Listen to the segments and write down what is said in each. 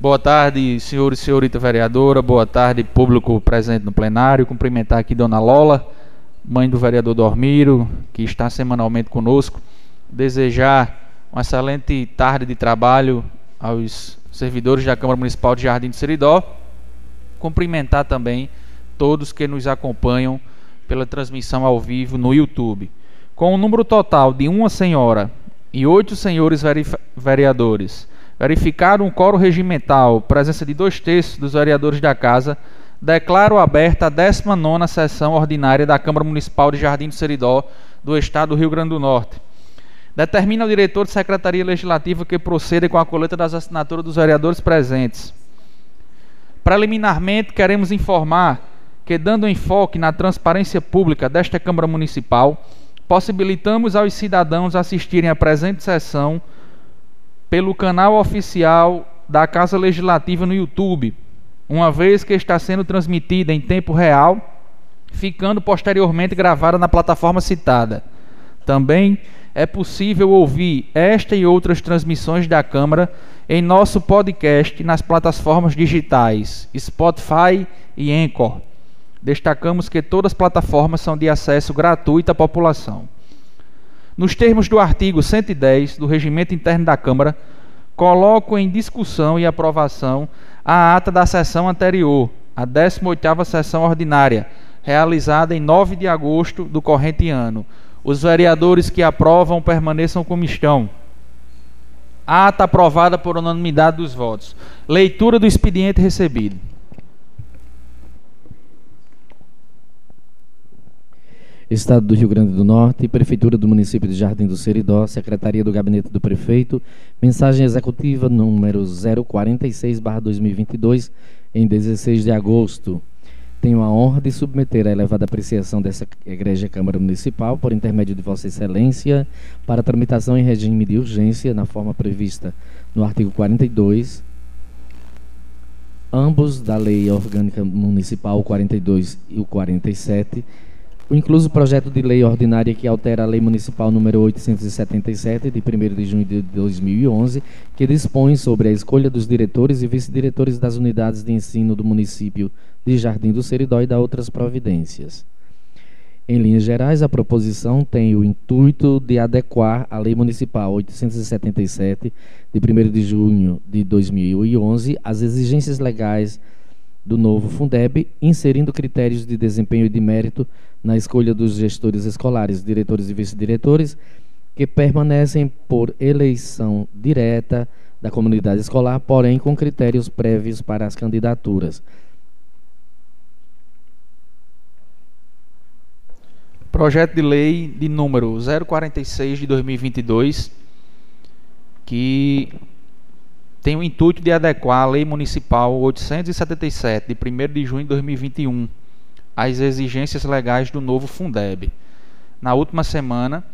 Boa tarde, senhor e senhorita vereadora. Boa tarde, público presente no plenário. Cumprimentar aqui Dona Lola, mãe do vereador Dormiro, que está semanalmente conosco. Desejar uma excelente tarde de trabalho aos servidores da Câmara Municipal de Jardim do Seridó. Cumprimentar também todos que nos acompanham pela transmissão ao vivo no YouTube. Com o um número total de uma senhora e oito senhores vereadores verificado um coro regimental, presença de dois terços dos vereadores da Casa, declaro aberta a 19 sessão ordinária da Câmara Municipal de Jardim do Seridó, do Estado do Rio Grande do Norte. Determina o diretor de Secretaria Legislativa que proceda com a coleta das assinaturas dos vereadores presentes. Preliminarmente, queremos informar que, dando enfoque na transparência pública desta Câmara Municipal, possibilitamos aos cidadãos assistirem à presente sessão pelo canal oficial da Casa Legislativa no YouTube, uma vez que está sendo transmitida em tempo real, ficando posteriormente gravada na plataforma citada. Também é possível ouvir esta e outras transmissões da Câmara em nosso podcast nas plataformas digitais Spotify e Anchor. Destacamos que todas as plataformas são de acesso gratuito à população. Nos termos do artigo 110 do Regimento Interno da Câmara, coloco em discussão e aprovação a ata da sessão anterior, a 18ª sessão ordinária, realizada em 9 de agosto do corrente ano. Os vereadores que aprovam permaneçam como estão. Ata aprovada por unanimidade dos votos. Leitura do expediente recebido. Estado do Rio Grande do Norte, Prefeitura do Município de Jardim do Seridó, Secretaria do Gabinete do Prefeito, mensagem executiva número 046-2022, em 16 de agosto. Tenho a honra de submeter a elevada apreciação dessa Igreja Câmara Municipal, por intermédio de Vossa Excelência, para tramitação em regime de urgência, na forma prevista no artigo 42, ambos da Lei Orgânica Municipal 42 e o 47 o incluso projeto de lei ordinária que altera a Lei Municipal número 877, de 1 de junho de 2011, que dispõe sobre a escolha dos diretores e vice-diretores das unidades de ensino do município de Jardim do Seridó e da outras providências. Em linhas gerais, a proposição tem o intuito de adequar a Lei Municipal 877, de 1 de junho de 2011, às exigências legais do novo Fundeb, inserindo critérios de desempenho e de mérito na escolha dos gestores escolares, diretores e vice-diretores, que permanecem por eleição direta da comunidade escolar, porém com critérios prévios para as candidaturas. Projeto de lei de número 046 de 2022, que tem o intuito de adequar a Lei Municipal 877, de 1 de junho de 2021, às exigências legais do novo Fundeb. Na última semana,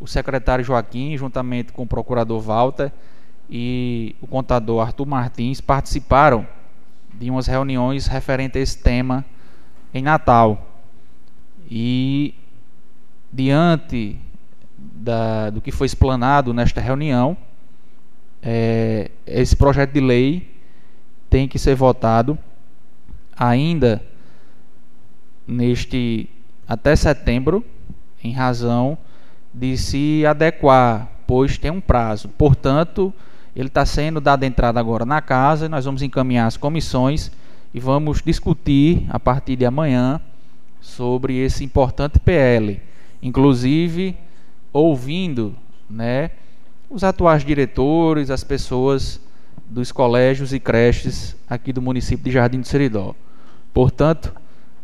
o secretário Joaquim, juntamente com o procurador Walter e o contador Arthur Martins, participaram de umas reuniões referentes a esse tema em Natal. E, diante da, do que foi explanado nesta reunião, é, esse projeto de lei tem que ser votado ainda neste até setembro, em razão de se adequar, pois tem um prazo. Portanto, ele está sendo dado entrada agora na casa, nós vamos encaminhar as comissões e vamos discutir a partir de amanhã sobre esse importante PL, inclusive ouvindo, né, os atuais diretores, as pessoas dos colégios e creches aqui do município de Jardim do Seridó. Portanto,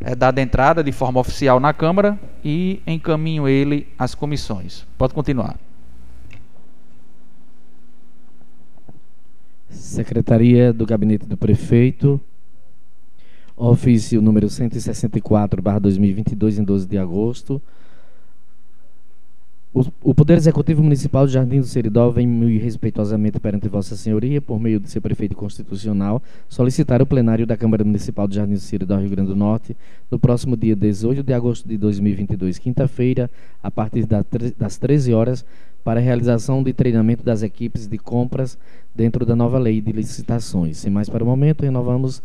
é dada entrada de forma oficial na Câmara e encaminho ele às comissões. Pode continuar. Secretaria do Gabinete do Prefeito, ofício número 164, 2022, em 12 de agosto, O, o, Poder Executivo Municipal de Jardim do Seridó vem muito respeitosamente perante Vossa Senhoria, por meio de seu prefeito constitucional, solicitar o plenário da Câmara Municipal de Jardim do Seridó, Rio Grande do Norte, no próximo dia 18 de agosto de 2022, quinta-feira, a partir das 13 horas, para a realização de treinamento das equipes de compras dentro da nova lei de licitações. Sem mais para o momento, renovamos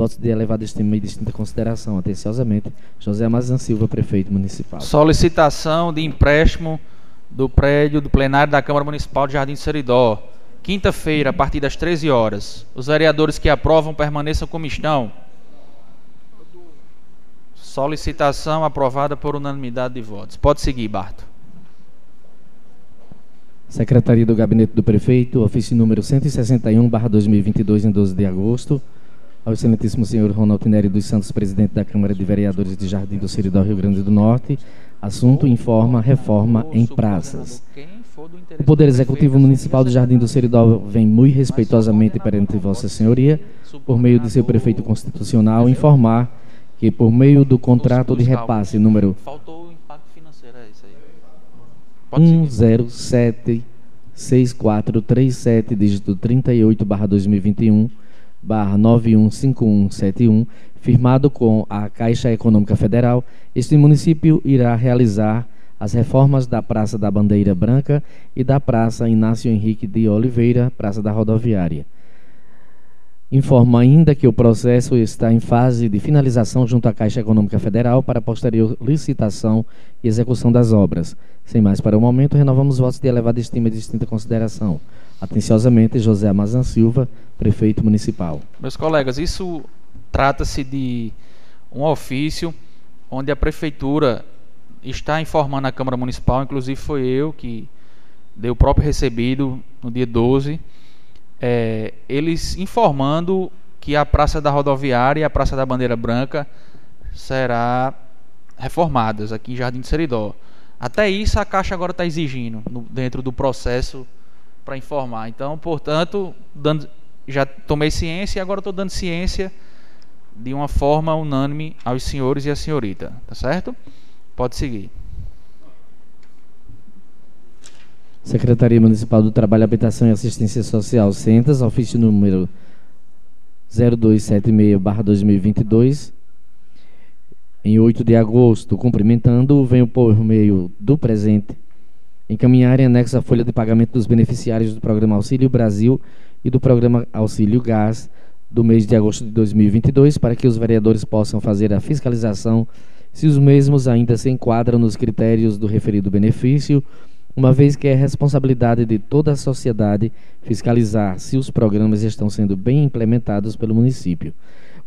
votos de elevada estima e distinta consideração. Atenciosamente, José Amazan Silva, prefeito municipal. Solicitação de empréstimo do prédio do plenário da Câmara Municipal de Jardim do Seridó. Quinta-feira, a partir das 13 horas. Os vereadores que aprovam permaneçam como estão. Solicitação aprovada por unanimidade de votos. Pode seguir, Barto. Secretaria do Gabinete do Prefeito, ofício número 161/2022 em 12 de agosto. Ao excelentíssimo senhor Ronaldo Neri dos Santos, presidente da Câmara de Vereadores de Jardim do Seridó, Rio Grande do Norte, Assunto informa reforma em praças. O Poder Executivo Municipal de Jardim do Seridó vem muito respeitosamente perante Vossa Senhoria, por meio de seu prefeito constitucional, informar que por meio do contrato de repasse número 1076437 dígito 38 2021 915171 firmado com a Caixa Econômica Federal, este município irá realizar as reformas da Praça da Bandeira Branca e da Praça Inácio Henrique de Oliveira, Praça da Rodoviária. Informa ainda que o processo está em fase de finalização junto à Caixa Econômica Federal para posterior licitação e execução das obras. Sem mais para o momento, renovamos votos de elevada estima e distinta consideração. Atenciosamente, José Amazan Silva, prefeito municipal. Meus colegas, isso Trata-se de um ofício onde a prefeitura está informando a Câmara Municipal, inclusive foi eu que dei o próprio recebido no dia 12, é, eles informando que a Praça da Rodoviária e a Praça da Bandeira Branca será reformadas aqui em Jardim de Seridó. Até isso a Caixa agora está exigindo no, dentro do processo para informar. Então, portanto, dando, já tomei ciência e agora estou dando ciência de uma forma unânime aos senhores e à senhorita, tá certo? Pode seguir. Secretaria Municipal do Trabalho, Habitação e Assistência Social, Centas, ofício número 0276-2022, em 8 de agosto, cumprimentando, venho por meio do presente encaminhar em anexo a folha de pagamento dos beneficiários do Programa Auxílio Brasil e do Programa Auxílio Gás do mês de agosto de 2022 para que os vereadores possam fazer a fiscalização se os mesmos ainda se enquadram nos critérios do referido benefício, uma vez que é responsabilidade de toda a sociedade fiscalizar se os programas estão sendo bem implementados pelo município.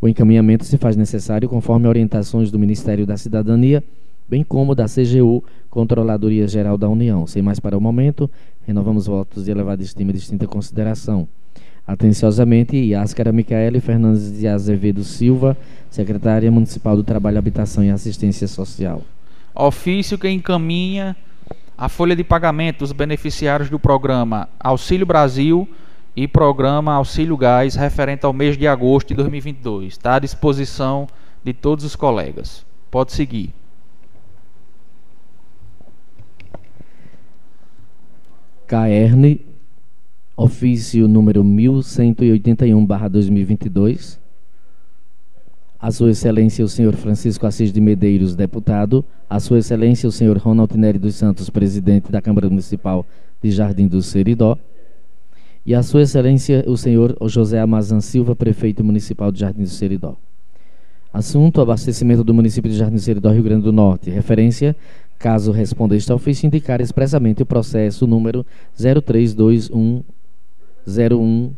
O encaminhamento se faz necessário conforme orientações do Ministério da Cidadania, bem como da CGU, Controladoria Geral da União. Sem mais para o momento, renovamos votos de elevada estima e distinta consideração. Atenciosamente, Yáscara Micaele Fernandes de Azevedo Silva, secretária municipal do Trabalho, Habitação e Assistência Social. Ofício que encaminha a folha de pagamento dos beneficiários do programa Auxílio Brasil e programa Auxílio Gás referente ao mês de agosto de 2022. Está à disposição de todos os colegas. Pode seguir. Caerne ofício número 1181/2022. A Sua Excelência o Senhor Francisco Assis de Medeiros, deputado, a Sua Excelência o Senhor Ronald Nery dos Santos, presidente da Câmara Municipal de Jardim do Seridó, e a Sua Excelência o Senhor José Amazan Silva, prefeito municipal de Jardim do Seridó. Assunto: abastecimento do município de Jardim do Seridó, Rio Grande do Norte. Referência: caso responda este ofício, indicar expressamente o processo número 0321 01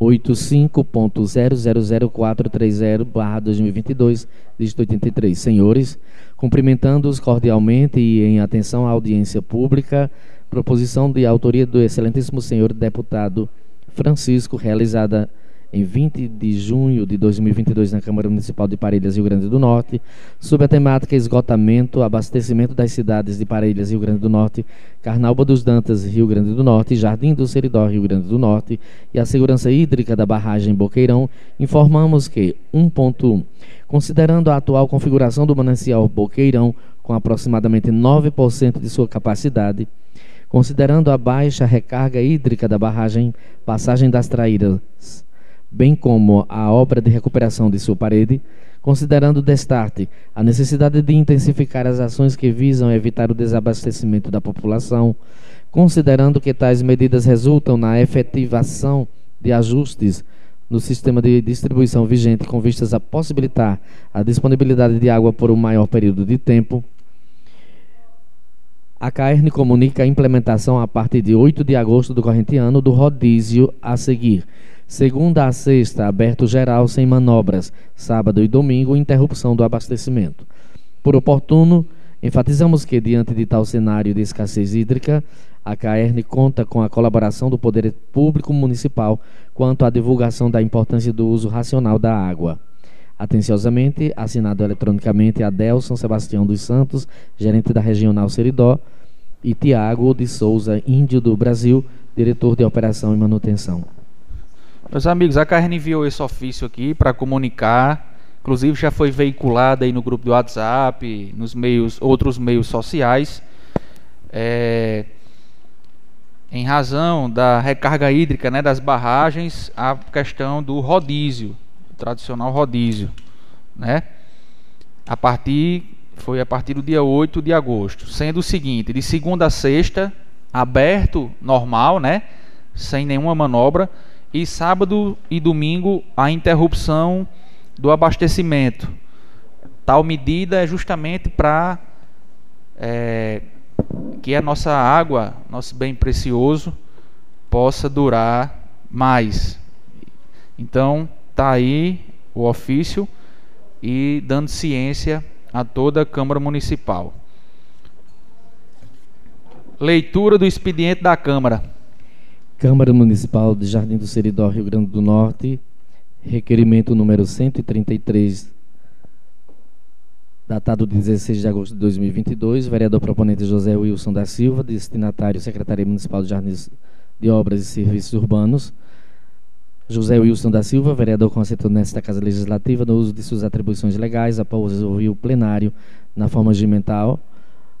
85.0000430-2022, dígito 83. Senhores, cumprimentando-os cordialmente e em atenção à audiência pública, proposição de autoria do excelentíssimo senhor deputado Francisco, realizada em 20 de junho de 2022 na Câmara Municipal de Parelhas, Rio Grande do Norte, sob a temática esgotamento, abastecimento das cidades de Parelhas, Rio Grande do Norte, Carnalba dos Dantas, Rio Grande do Norte, Jardim do Seridó, Rio Grande do Norte e a segurança hídrica da barragem Boqueirão, informamos que 1.1 Considerando a atual configuração do manancial Boqueirão, com aproximadamente 9% de sua capacidade, considerando a baixa recarga hídrica da barragem Passagem das Traíras, bem como a obra de recuperação de sua parede, considerando destarte a necessidade de intensificar as ações que visam evitar o desabastecimento da população, considerando que tais medidas resultam na efetivação de ajustes no sistema de distribuição vigente com vistas a possibilitar a disponibilidade de água por um maior período de tempo, a CAERN comunica a implementação a partir de 8 de agosto do corrente ano do rodízio a seguir. Segunda a sexta, aberto geral sem manobras. Sábado e domingo, interrupção do abastecimento. Por oportuno, enfatizamos que, diante de tal cenário de escassez hídrica, a CAERN conta com a colaboração do Poder Público Municipal quanto à divulgação da importância do uso racional da água. Atenciosamente, assinado eletronicamente Adelson Sebastião dos Santos, gerente da Regional Seridó, e Tiago de Souza, índio do Brasil, diretor de operação e manutenção. Meus amigos, a Carne enviou esse ofício aqui para comunicar, inclusive já foi veiculado aí no grupo do WhatsApp, nos meios, outros meios sociais, é, em razão da recarga hídrica né, das barragens, a questão do rodízio tradicional rodízio, né? A partir foi a partir do dia 8 de agosto, sendo o seguinte, de segunda a sexta aberto normal, né? Sem nenhuma manobra e sábado e domingo a interrupção do abastecimento. Tal medida é justamente para é, que a nossa água, nosso bem precioso, possa durar mais. Então, está aí o ofício e dando ciência a toda a Câmara Municipal. Leitura do expediente da Câmara. Câmara Municipal de Jardim do Seridó, Rio Grande do Norte, requerimento número 133, datado de 16 de agosto de 2022, vereador proponente José Wilson da Silva, destinatário Secretaria Municipal de Jardim de Obras e Serviços Urbanos, José Wilson da Silva, vereador conceituado nesta Casa Legislativa, no uso de suas atribuições legais, após ouvir o plenário na forma regimental,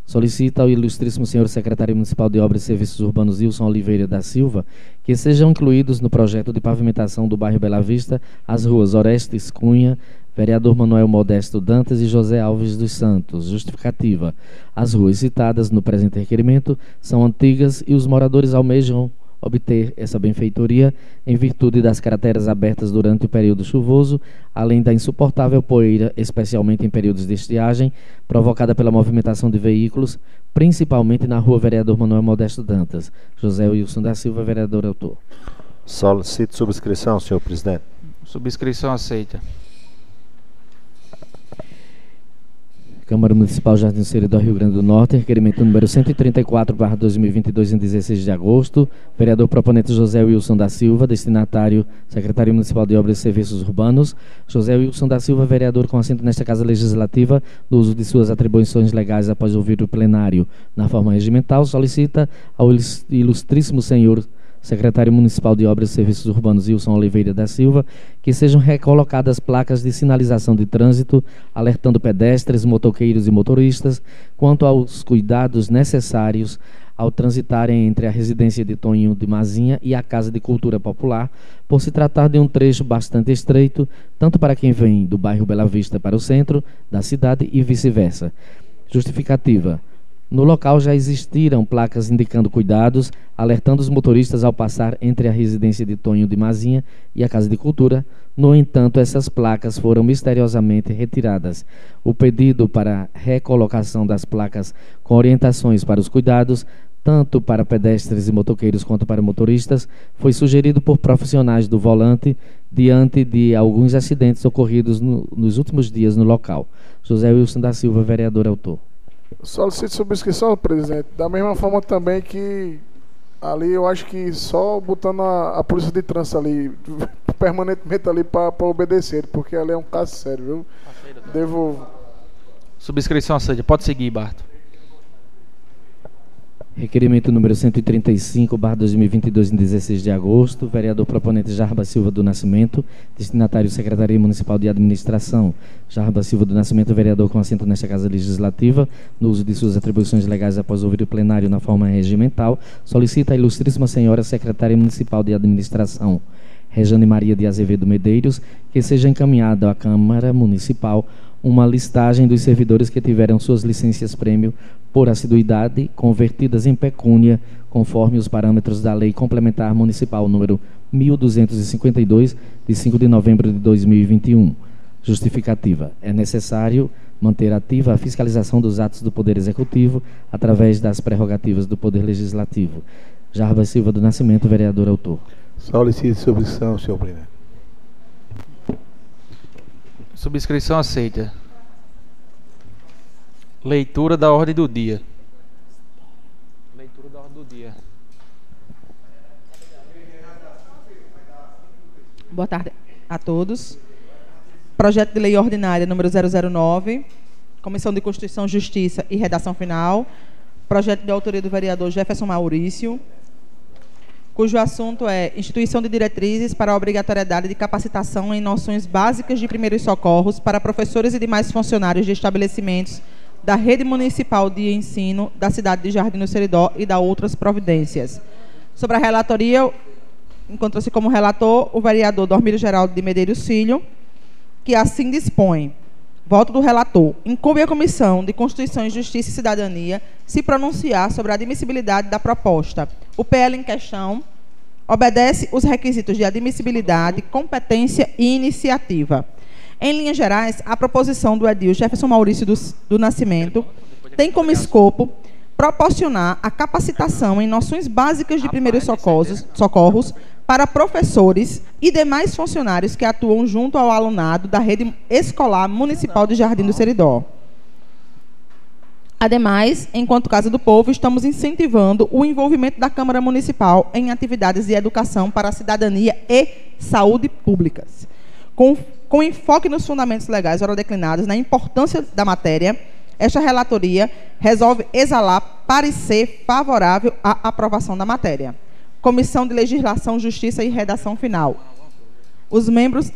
solicita ao ilustríssimo senhor secretário municipal de Obras e Serviços Urbanos, Wilson Oliveira da Silva, que sejam incluídos no projeto de pavimentação do bairro Bela Vista as ruas Orestes Cunha, vereador Manuel Modesto Dantas e José Alves dos Santos. Justificativa. As ruas citadas no presente requerimento são antigas e os moradores almejam obter essa benfeitoria em virtude das crateras abertas durante o período chuvoso, além da insuportável poeira, especialmente em períodos de estiagem, provocada pela movimentação de veículos, principalmente na rua Vereador Manuel Modesto Dantas. José Wilson da Silva, vereador autor. Solicito subscrição, senhor presidente. Subscrição aceita. Câmara Municipal Jardim Seridó, Rio Grande do Norte, requerimento número 134, 2022, em 16 de agosto. Vereador proponente José Wilson da Silva, destinatário Secretário Municipal de Obras e Serviços Urbanos. José Wilson da Silva, vereador com assento nesta Casa Legislativa, no uso de suas atribuições legais após ouvir o plenário na forma regimental, solicita ao ilustríssimo senhor secretário municipal de Obras e Serviços Urbanos Wilson Oliveira da Silva, que sejam recolocadas placas de sinalização de trânsito, alertando pedestres, motoqueiros e motoristas quanto aos cuidados necessários ao transitarem entre a residência de Tonho de Mazinha e a Casa de Cultura Popular, por se tratar de um trecho bastante estreito, tanto para quem vem do bairro Bela Vista para o centro da cidade e vice-versa. Justificativa. No local já existiram placas indicando cuidados, alertando os motoristas ao passar entre a residência de Tonho de Mazinha e a Casa de Cultura. No entanto, essas placas foram misteriosamente retiradas. O pedido para recolocação das placas com orientações para os cuidados, tanto para pedestres e motoqueiros quanto para motoristas, foi sugerido por profissionais do volante diante de alguns acidentes ocorridos no, nos últimos dias no local. José Wilson da Silva, vereador autor. Solicito subscrição, presidente. Da mesma forma também que ali eu acho que só botando a, a polícia de trânsito ali permanentemente ali para obedecer, porque ali é um caso sério, viu? Devolvo. Subscrição aceita. Pode seguir, Barto. Requerimento número 135, barra 2022, em 16 de agosto. Vereador proponente Jarba Silva do Nascimento, destinatário Secretaria Municipal de Administração. Jarba Silva do Nascimento, vereador com assento nesta Casa Legislativa, no uso de suas atribuições legais após ouvir o plenário na forma regimental, solicita a Ilustríssima Senhora Secretária Municipal de Administração, Rejane Maria de Azevedo Medeiros, que seja encaminhada à Câmara Municipal uma listagem dos servidores que tiveram suas licenças prêmio por assiduidade convertidas em pecúnia, conforme os parâmetros da Lei Complementar Municipal número 1252, de 5 de novembro de 2021. Justificativa: é necessário manter ativa a fiscalização dos atos do Poder Executivo através das prerrogativas do Poder Legislativo. Jarba Silva do Nascimento, vereador autor. Solicite subscrição, senhor presidente. Subscrição aceita. Leitura da ordem do dia. Leitura da ordem do dia. Boa tarde a todos. Projeto de Lei Ordinária número 009, Comissão de Constituição, Justiça e Redação Final. Projeto de autoria do vereador Jefferson Maurício, cujo assunto é instituição de diretrizes para a obrigatoriedade de capacitação em noções básicas de primeiros socorros para professores e demais funcionários de estabelecimentos da rede municipal de ensino da cidade de Jardim do Seridó e da outras providências. Sobre a relatoria, encontra-se como relator o vereador Dormiro Geraldo de Medeiros Filho, que assim dispõe. Voto do relator. Incumbe à Comissão de Constituição, Justiça e Cidadania se pronunciar sobre a admissibilidade da proposta. O PL em questão obedece os requisitos de admissibilidade, competência e iniciativa. Em linhas gerais, a proposição do Edil Jefferson Maurício do, do Nascimento tem como escopo proporcionar a capacitação em noções básicas de primeiros socorros, socorros para professores e demais funcionários que atuam junto ao alunado da rede escolar municipal de Jardim do Seridó. Ademais, enquanto Casa do Povo, estamos incentivando o envolvimento da Câmara Municipal em atividades de educação para a cidadania e saúde públicas, com, com enfoque nos fundamentos legais ora declinados na importância da matéria. Esta relatoria resolve exalar parecer favorável à aprovação da matéria. Comissão de Legislação, Justiça e Redação Final. Os membros,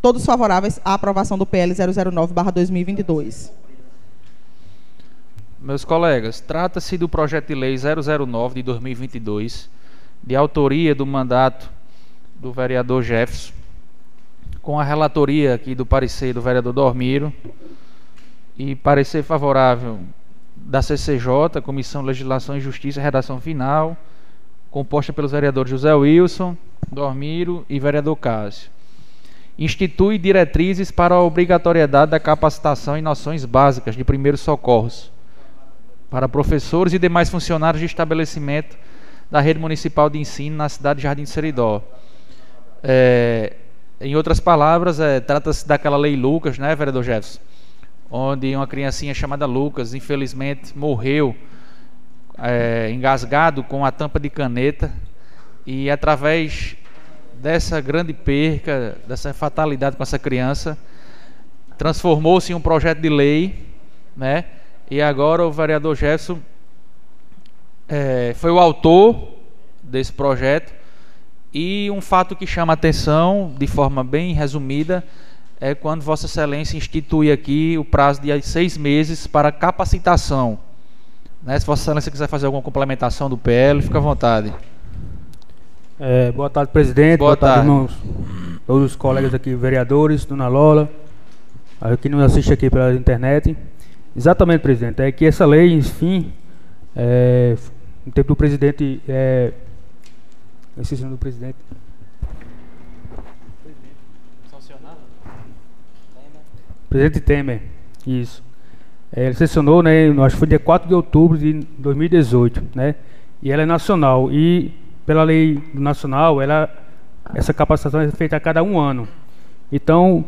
todos favoráveis à aprovação do PL 009-2022. Meus colegas, trata-se do projeto de lei 009 de 2022, de autoria do mandato do vereador Jefferson, com a relatoria aqui do parecer do vereador Dormiro e parecer favorável da CCJ, Comissão de Legislação e Justiça, redação final composta pelos vereadores José Wilson, Dormiro e vereador Cássio. Institui diretrizes para a obrigatoriedade da capacitação em noções básicas de primeiros socorros para professores e demais funcionários de estabelecimento da rede municipal de ensino na cidade de Jardim de Seridó. É, em outras palavras, é, trata-se daquela lei Lucas, né, vereador Jefferson? Onde uma criancinha chamada Lucas, infelizmente, morreu é, engasgado com a tampa de caneta e através dessa grande perca, dessa fatalidade com essa criança, transformou-se em um projeto de lei, né? E agora o vereador Jefferson é, foi o autor desse projeto e um fato que chama atenção, de forma bem resumida, é quando Vossa Excelência institui aqui o prazo de seis meses para capacitação né? Se Vossa Excelência quiser fazer alguma complementação do PL, fica à vontade. É, boa tarde, presidente. Boa, boa tarde, tarde, irmãos. Todos os colegas aqui, vereadores, dona Lola, que nos assiste aqui pela internet. Exatamente, presidente. É que essa lei, enfim, é, no tempo do presidente. É, esqueci o nome do presidente. Presidente Temer. Isso. É, ele sessionou, né, acho que foi dia 4 de outubro de 2018, né? E ela é nacional e pela lei nacional, ela essa capacitação é feita a cada um ano. Então,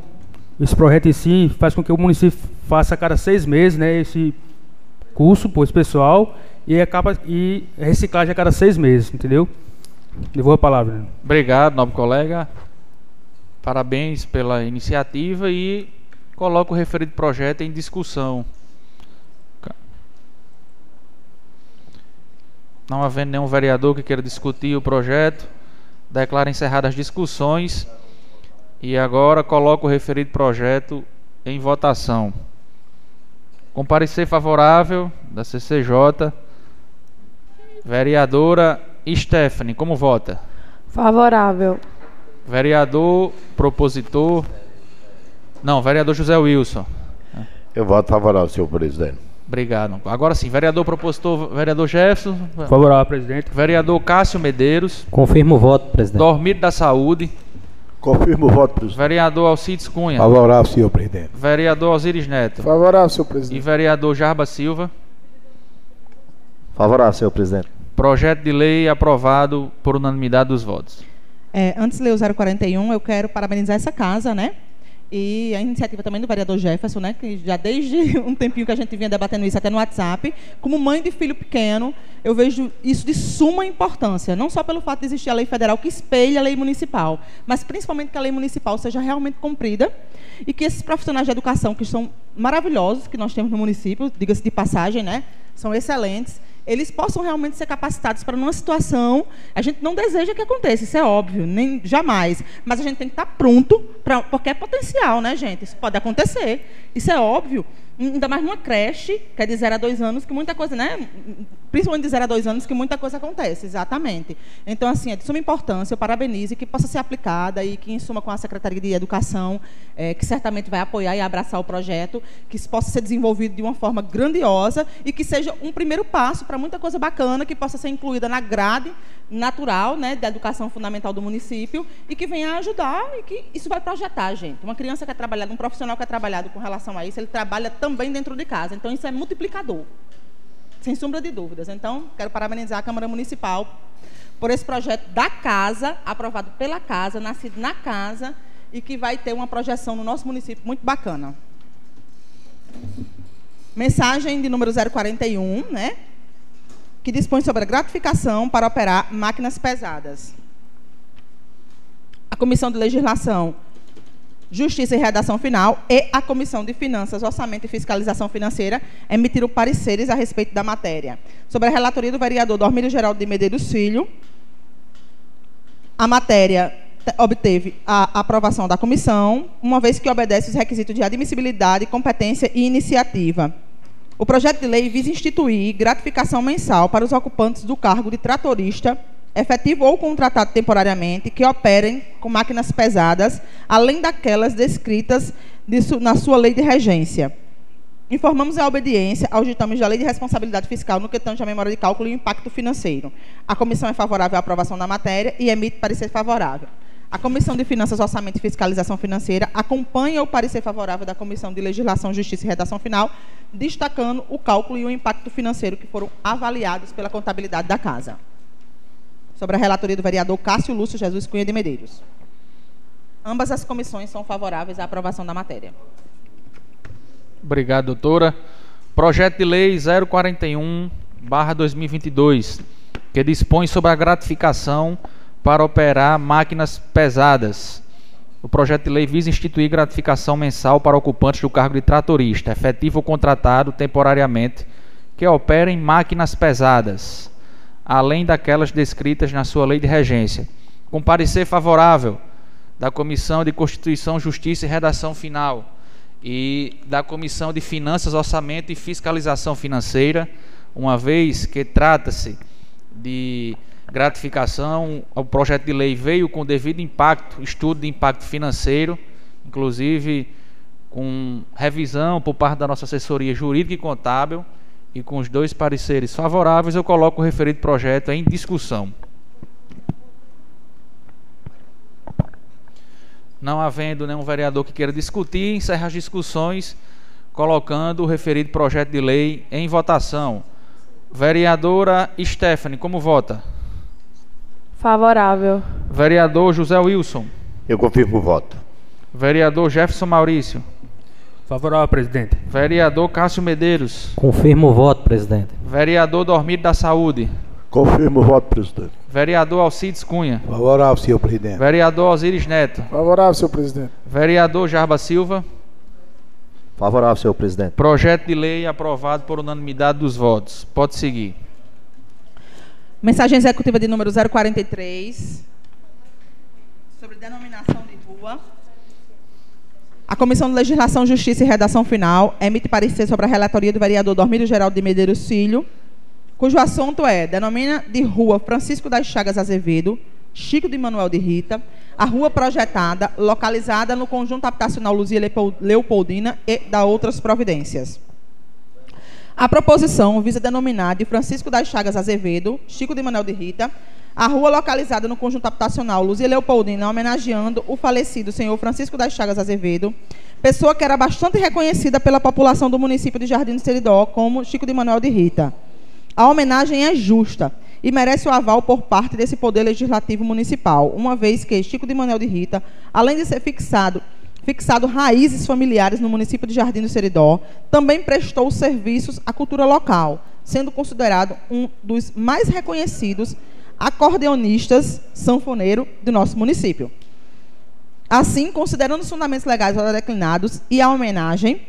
esse projeto em si faz com que o município faça a cada seis meses, né, esse curso esse pessoal e acaba e reciclagem a cada seis meses, entendeu? Levou a palavra. Obrigado, nobre colega. Parabéns pela iniciativa e coloco o referido projeto em discussão. Não havendo nenhum vereador que queira discutir o projeto, declaro encerradas as discussões e agora coloco o referido projeto em votação. Com parecer favorável da CCJ, vereadora Stephanie, como vota? Favorável. Vereador propositor. Não, vereador José Wilson. Eu voto favorável, senhor presidente. Obrigado. Agora sim, vereador propositor, vereador Jefferson. Favorável, presidente. Vereador Cássio Medeiros. Confirmo o voto, presidente. Dormir da Saúde. Confirmo o voto, presidente. Vereador Alcides Cunha. Favorável, senhor presidente. Vereador Osiris Neto. Favorável, senhor E presidente. vereador Jarba Silva. Favorável, senhor presidente. Projeto de lei aprovado por unanimidade dos votos. É, antes de ler o 041, eu quero parabenizar essa casa, né? E a iniciativa também do vereador Jefferson, né? Que já desde um tempinho que a gente vinha debatendo isso até no WhatsApp. Como mãe de filho pequeno, eu vejo isso de suma importância. Não só pelo fato de existir a lei federal que espelha a lei municipal, mas principalmente que a lei municipal seja realmente cumprida e que esses profissionais de educação, que são maravilhosos, que nós temos no município, diga-se de passagem, né? São excelentes eles possam realmente ser capacitados para numa situação. A gente não deseja que aconteça, isso é óbvio, nem jamais. Mas a gente tem que estar pronto, pra, porque é potencial, né, gente? Isso pode acontecer. Isso é óbvio. Ainda mais numa creche, que de 0 a 2 anos, que muita coisa, né? Principalmente de 0 a 2 anos, que muita coisa acontece, exatamente. Então, assim, é de suma importância, eu parabenizo, e que possa ser aplicada e que, em suma, com a Secretaria de Educação, é, que certamente vai apoiar e abraçar o projeto, que isso possa ser desenvolvido de uma forma grandiosa e que seja um primeiro passo para muita coisa bacana que possa ser incluída na grade natural né, da educação fundamental do município e que venha ajudar e que isso vai projetar, gente. Uma criança que é trabalhada, um profissional que é trabalhado com relação a isso, ele trabalha também dentro de casa. Então, isso é multiplicador, sem sombra de dúvidas. Então, quero parabenizar a Câmara Municipal por esse projeto da casa, aprovado pela casa, nascido na casa e que vai ter uma projeção no nosso município muito bacana. Mensagem de número 041, né? que dispõe sobre a gratificação para operar máquinas pesadas. A Comissão de Legislação, Justiça e Redação Final e a Comissão de Finanças, Orçamento e Fiscalização Financeira emitiram pareceres a respeito da matéria. Sobre a relatoria do vereador Dormírio Geraldo de Medeiros Filho, a matéria obteve a aprovação da comissão, uma vez que obedece os requisitos de admissibilidade, competência e iniciativa. O projeto de lei visa instituir gratificação mensal para os ocupantes do cargo de tratorista, efetivo ou contratado temporariamente, que operem com máquinas pesadas, além daquelas descritas na sua lei de regência. Informamos a obediência aos ditames da Lei de Responsabilidade Fiscal no que tange à memória de cálculo e impacto financeiro. A comissão é favorável à aprovação da matéria e emite parecer favorável. A Comissão de Finanças, Orçamento e Fiscalização Financeira acompanha o parecer favorável da Comissão de Legislação, Justiça e Redação Final, destacando o cálculo e o impacto financeiro que foram avaliados pela contabilidade da Casa. Sobre a relatoria do vereador Cássio Lúcio Jesus Cunha de Medeiros. Ambas as comissões são favoráveis à aprovação da matéria. Obrigado, doutora. Projeto de lei 041/2022, que dispõe sobre a gratificação para operar máquinas pesadas. O projeto de lei visa instituir gratificação mensal para ocupantes do cargo de tratorista, efetivo ou contratado temporariamente, que operem máquinas pesadas, além daquelas descritas na sua lei de regência. Com parecer favorável da Comissão de Constituição, Justiça e Redação Final e da Comissão de Finanças, Orçamento e Fiscalização Financeira, uma vez que trata-se de gratificação. O projeto de lei veio com devido impacto, estudo de impacto financeiro, inclusive com revisão por parte da nossa assessoria jurídica e contábil, e com os dois pareceres favoráveis, eu coloco o referido projeto em discussão. Não havendo nenhum vereador que queira discutir, encerra as discussões, colocando o referido projeto de lei em votação. Vereadora Stephanie, como vota? Favorável. Vereador José Wilson. Eu confirmo o voto. Vereador Jefferson Maurício. Favorável, presidente. Vereador Cássio Medeiros. Confirmo o voto, presidente. Vereador Dormido da Saúde. Confirmo o voto, presidente. Vereador Alcides Cunha. Favorável, senhor presidente. Vereador Osiris Neto. Favorável, senhor presidente. Vereador Jarba Silva. Favorável, senhor presidente. Projeto de lei aprovado por unanimidade dos votos. Pode seguir. Mensagem executiva de número 043, sobre denominação de rua. A Comissão de Legislação, Justiça e Redação Final emite parecer sobre a relatoria do vereador Dormírio Geraldo de Medeiros Filho, cujo assunto é denomina de rua Francisco das Chagas Azevedo, Chico de Manuel de Rita, a rua projetada, localizada no conjunto habitacional Luzia Leopol- Leopoldina e da outras providências. A proposição visa denominar de Francisco das Chagas Azevedo, Chico de Manuel de Rita, a rua localizada no conjunto habitacional Luzia Leopoldina, homenageando o falecido senhor Francisco das Chagas Azevedo, pessoa que era bastante reconhecida pela população do município de Jardim do Seridó como Chico de Manuel de Rita. A homenagem é justa e merece o aval por parte desse Poder Legislativo Municipal, uma vez que Chico de Manuel de Rita, além de ser fixado, fixado raízes familiares no município de Jardim do Seridó, também prestou serviços à cultura local, sendo considerado um dos mais reconhecidos acordeonistas sanfoneiro do nosso município. Assim, considerando os fundamentos legais já declinados e a homenagem,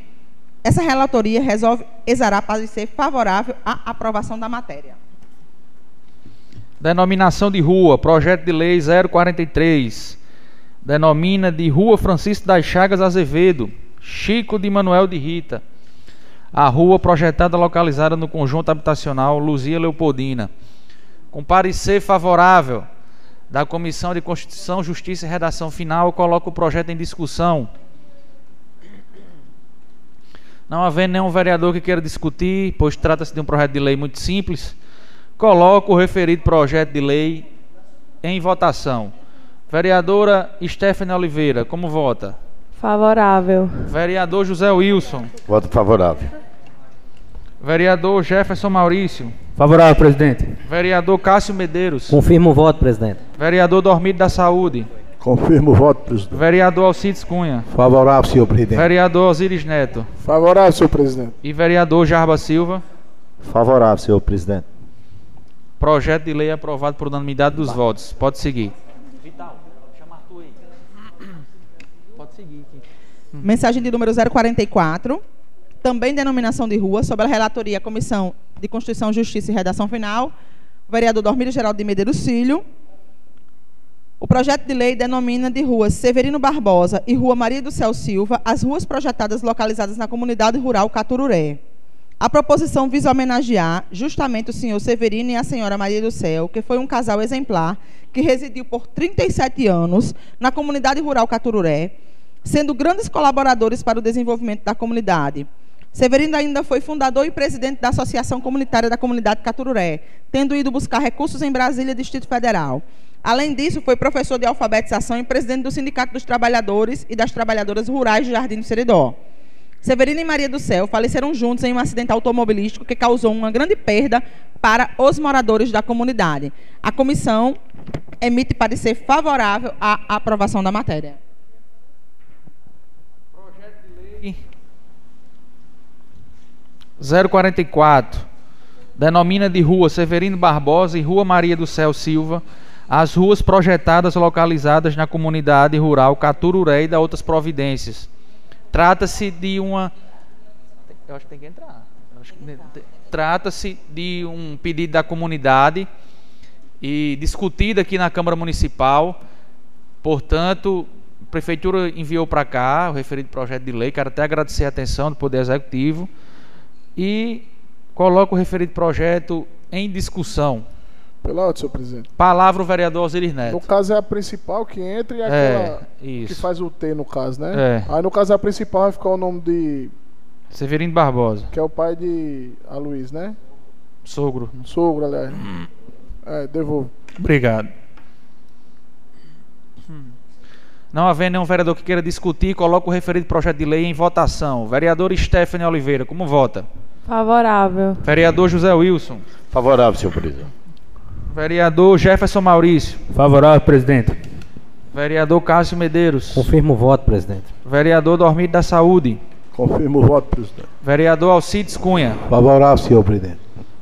essa relatoria resolve exarar ser favorável à aprovação da matéria. Denominação de rua, projeto de lei 043. Denomina de Rua Francisco das Chagas Azevedo, Chico de Manuel de Rita. A rua projetada localizada no conjunto habitacional Luzia Leopoldina. Com parecer favorável da Comissão de Constituição, Justiça e Redação Final, eu coloco o projeto em discussão. Não havendo nenhum vereador que queira discutir, pois trata-se de um projeto de lei muito simples, coloco o referido projeto de lei em votação. Vereadora Stephanie Oliveira, como vota? Favorável. Vereador José Wilson. Voto favorável. Vereador Jefferson Maurício. Favorável, presidente. Vereador Cássio Medeiros. Confirmo o voto, presidente. Vereador Dormido da Saúde. Confirmo o voto, presidente. Vereador Alcides Cunha. Favorável, senhor presidente. Vereador Osiris Neto. Favorável, senhor presidente. E vereador Jarba Silva. Favorável, senhor presidente. Projeto de lei aprovado por unanimidade dos votos. Pode seguir. Vital, chama Arthur aí. Pode seguir. Mensagem de número 044, também denominação de rua, sobre a relatoria Comissão de Constituição, Justiça e Redação Final, o vereador Dormírio Geraldo de Medeiros Filho. O projeto de lei denomina de rua Severino Barbosa e Rua Maria do Céu Silva as ruas projetadas localizadas na comunidade rural Catururé. A proposição visa homenagear justamente o senhor Severino e a senhora Maria do Céu, que foi um casal exemplar que residiu por 37 anos na comunidade rural Catururé, sendo grandes colaboradores para o desenvolvimento da comunidade. Severino ainda foi fundador e presidente da Associação Comunitária da Comunidade Catururé, tendo ido buscar recursos em Brasília, Distrito Federal. Além disso, foi professor de alfabetização e presidente do Sindicato dos Trabalhadores e das Trabalhadoras Rurais de Jardim do Seridó. Severino e Maria do Céu faleceram juntos em um acidente automobilístico que causou uma grande perda para os moradores da comunidade. A comissão emite parecer favorável à aprovação da matéria. 044. Denomina de Rua Severino Barbosa e Rua Maria do Céu Silva as ruas projetadas localizadas na comunidade rural Catururé e da outras providências. Trata-se de uma. Eu acho que tem que entrar. Que- Trata-se de um pedido da comunidade e discutido aqui na Câmara Municipal. Portanto, a Prefeitura enviou para cá o referido projeto de lei. Quero até agradecer a atenção do Poder Executivo e coloco o referido projeto em discussão. Pela ordem, senhor presidente. Palavra o vereador Osiris No Neto. caso é a principal que entra e É, aquela que isso. faz o T no caso, né? É. Aí no caso a principal vai ficar o nome de. Severino Barbosa, que é o pai de Aloysio, né? sogro. Sogro, aliás. É, devolvo. Obrigado. Não havendo nenhum vereador que queira discutir, coloco o referido projeto de lei em votação. Vereador Stephanie Oliveira, como vota? Favorável. Vereador José Wilson. Favorável, senhor presidente. Vereador Jefferson Maurício. Favorável, presidente. Vereador Cássio Medeiros. Confirmo o voto, presidente. Vereador Dormido da Saúde. Confirmo o voto, presidente. Vereador Alcides Cunha. Favorável, senhor presidente.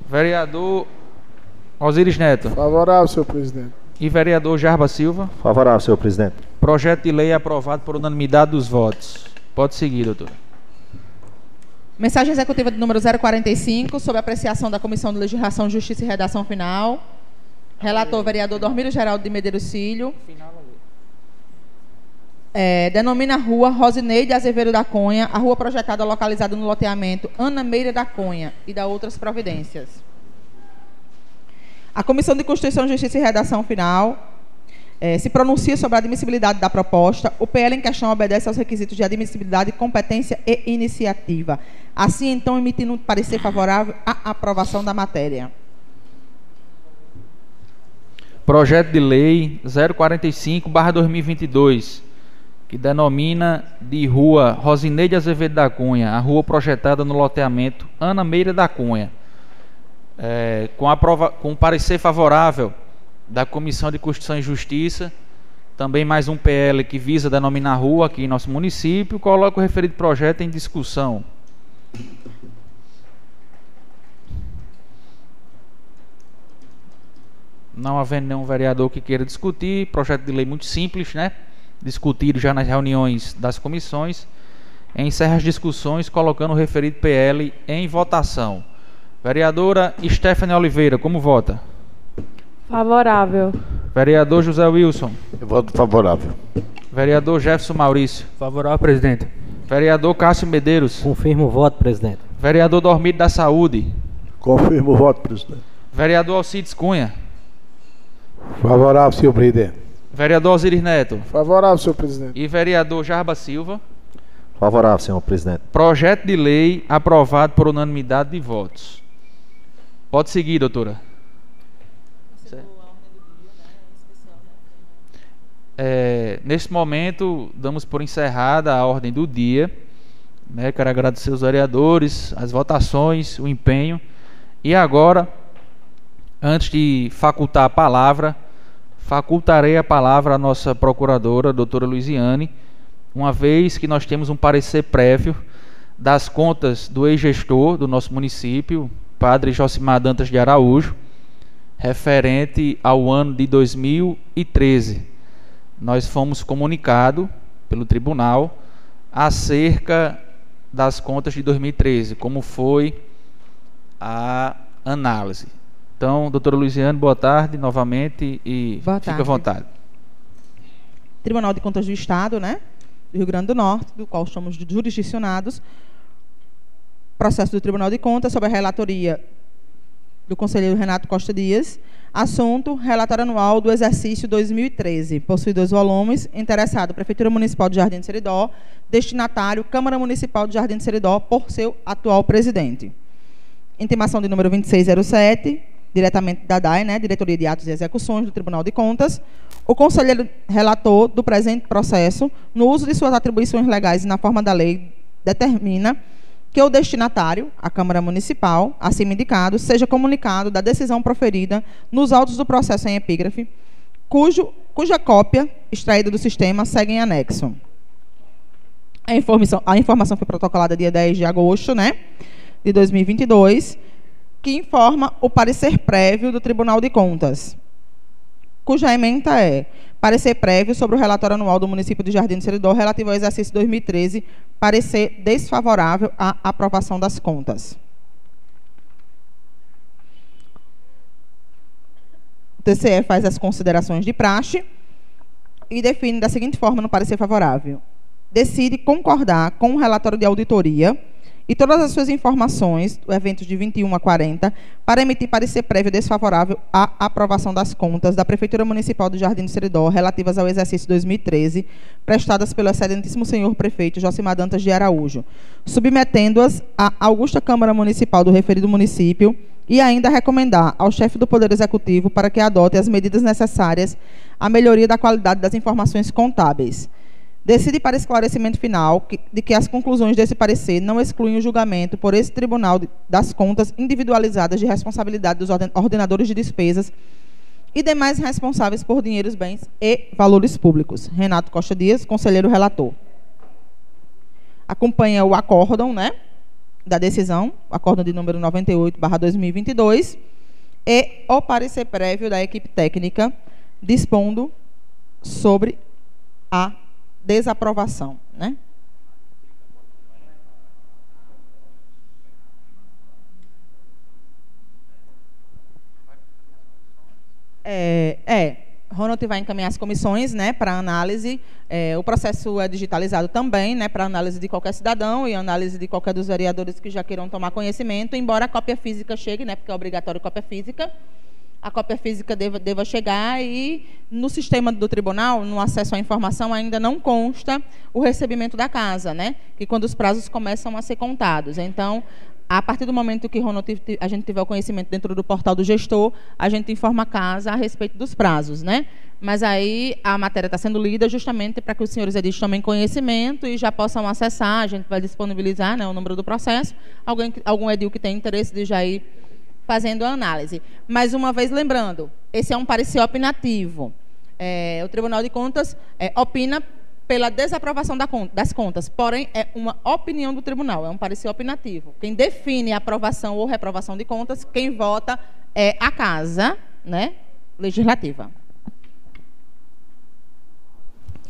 Vereador Osiris Neto. Favorável, senhor presidente. E vereador Jarba Silva. Favorável, senhor presidente. Projeto de lei aprovado por unanimidade dos votos. Pode seguir, doutora. Mensagem executiva de número 045, sob apreciação da Comissão de Legislação, Justiça e Redação Final. Relator, vereador Dormiro Geraldo de Medeiros Filho. É, denomina a rua Rosineide Azevedo da Cunha, a rua projetada localizada no loteamento Ana Meira da Cunha e da outras providências. A Comissão de Constituição, Justiça e Redação Final é, se pronuncia sobre a admissibilidade da proposta. O PL em questão obedece aos requisitos de admissibilidade, competência e iniciativa. Assim, então, emitindo um parecer favorável à aprovação da matéria. Projeto de Lei 045-2022, que denomina de Rua Rosineide Azevedo da Cunha, a rua projetada no loteamento Ana Meira da Cunha, é, com, aprova com parecer favorável da Comissão de Constituição e Justiça, também mais um PL que visa denominar rua aqui em nosso município, coloca o referido projeto em discussão. Não havendo nenhum vereador que queira discutir, projeto de lei muito simples, né? Discutido já nas reuniões das comissões. Encerra as discussões colocando o referido PL em votação. Vereadora Stephanie Oliveira, como vota? Favorável. Vereador José Wilson. Eu voto favorável. Vereador Jefferson Maurício. Favorável, presidente. Vereador Cássio Medeiros. Confirmo o voto, presidente. Vereador Dormido da Saúde. Confirmo o voto, presidente. Vereador Alcides Cunha. Favorável, senhor presidente. Vereador Osiris Neto. Favorável, senhor presidente. E vereador Jarba Silva. Favorável, senhor presidente. Projeto de lei aprovado por unanimidade de votos. Pode seguir, doutora. É, neste momento, damos por encerrada a ordem do dia. Né? Quero agradecer os vereadores, as votações, o empenho. E agora, antes de facultar a palavra, facultarei a palavra à nossa procuradora, doutora Luiziane, uma vez que nós temos um parecer prévio das contas do ex-gestor do nosso município, padre Josimar Dantas de Araújo, referente ao ano de 2013 nós fomos comunicados pelo tribunal acerca das contas de 2013, como foi a análise. Então, doutora Luiziane, boa tarde novamente e Boa fique tarde. à vontade. Tribunal de Contas do Estado, né? Do Rio Grande do Norte, do qual somos jurisdicionados. Processo do Tribunal de Contas sobre a relatoria do conselheiro Renato Costa Dias. Assunto: relatório anual do exercício 2013. Possui dois volumes. Interessado: Prefeitura Municipal de Jardim de Seridó. Destinatário: Câmara Municipal de Jardim de Seridó, por seu atual presidente. Intimação de número 2607, diretamente da DAE, né, Diretoria de Atos e Execuções do Tribunal de Contas. O conselheiro relator do presente processo, no uso de suas atribuições legais e na forma da lei, determina que o destinatário, a Câmara Municipal, acima indicado, seja comunicado da decisão proferida nos autos do processo em epígrafe, cujo, cuja cópia, extraída do sistema, segue em anexo. A informação, a informação foi protocolada dia 10 de agosto né, de 2022, que informa o parecer prévio do Tribunal de Contas, cuja ementa é parecer prévio sobre o relatório anual do município de Jardim do Seridó relativo ao exercício 2013, parecer desfavorável à aprovação das contas. O TCE faz as considerações de praxe e define da seguinte forma no parecer favorável. Decide concordar com o relatório de auditoria e todas as suas informações do evento de 21 a 40 para emitir parecer prévio desfavorável à aprovação das contas da Prefeitura Municipal do Jardim do Seridó relativas ao exercício 2013, prestadas pelo excelentíssimo senhor prefeito Josimar Dantas de Araújo, submetendo-as à Augusta Câmara Municipal do referido município e ainda recomendar ao chefe do Poder Executivo para que adote as medidas necessárias à melhoria da qualidade das informações contábeis. Decide para esclarecimento final de que as conclusões desse parecer não excluem o julgamento por esse Tribunal das Contas individualizadas de responsabilidade dos orden, ordenadores de despesas e demais responsáveis por dinheiros, bens e valores públicos. Renato Costa Dias, conselheiro relator. Acompanha o acórdão, né, da decisão, acórdão de número 98/2022, e o parecer prévio da equipe técnica dispondo sobre a desaprovação, né? É, é, Ronald vai encaminhar as comissões né, para análise. É, o processo é digitalizado também, né, para análise de qualquer cidadão e análise de qualquer dos vereadores que já queiram tomar conhecimento, embora a cópia física chegue, né, porque é obrigatório cópia física. A cópia física deva, deva chegar e no sistema do tribunal, no acesso à informação, ainda não consta o recebimento da casa, né? Que quando os prazos começam a ser contados. Então, a partir do momento que a gente tiver o conhecimento dentro do portal do gestor, a gente informa a casa a respeito dos prazos, né? Mas aí a matéria está sendo lida justamente para que os senhores edis tomem conhecimento e já possam acessar. A gente vai disponibilizar né, o número do processo. Alguém, algum edil que tem interesse de já ir fazendo a análise. Mais uma vez lembrando, esse é um parecer opinativo. É, o Tribunal de Contas é, opina pela desaprovação das contas. Porém, é uma opinião do tribunal, é um parecer opinativo. Quem define a aprovação ou reprovação de contas, quem vota é a casa né, legislativa.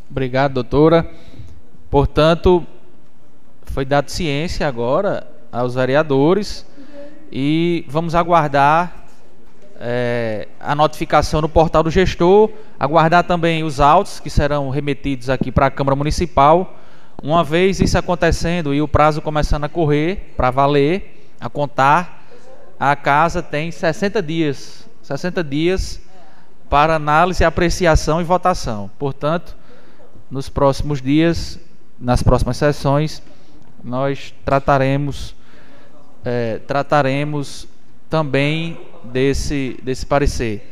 Obrigado, doutora. Portanto, foi dado ciência agora aos vereadores e vamos aguardar é, a notificação no portal do gestor, aguardar também os autos que serão remetidos aqui para a Câmara Municipal. Uma vez isso acontecendo e o prazo começando a correr para valer, a contar, a casa tem 60 dias, 60 dias para análise, apreciação e votação. Portanto, nos próximos dias, nas próximas sessões, nós trataremos é, trataremos também desse, desse parecer.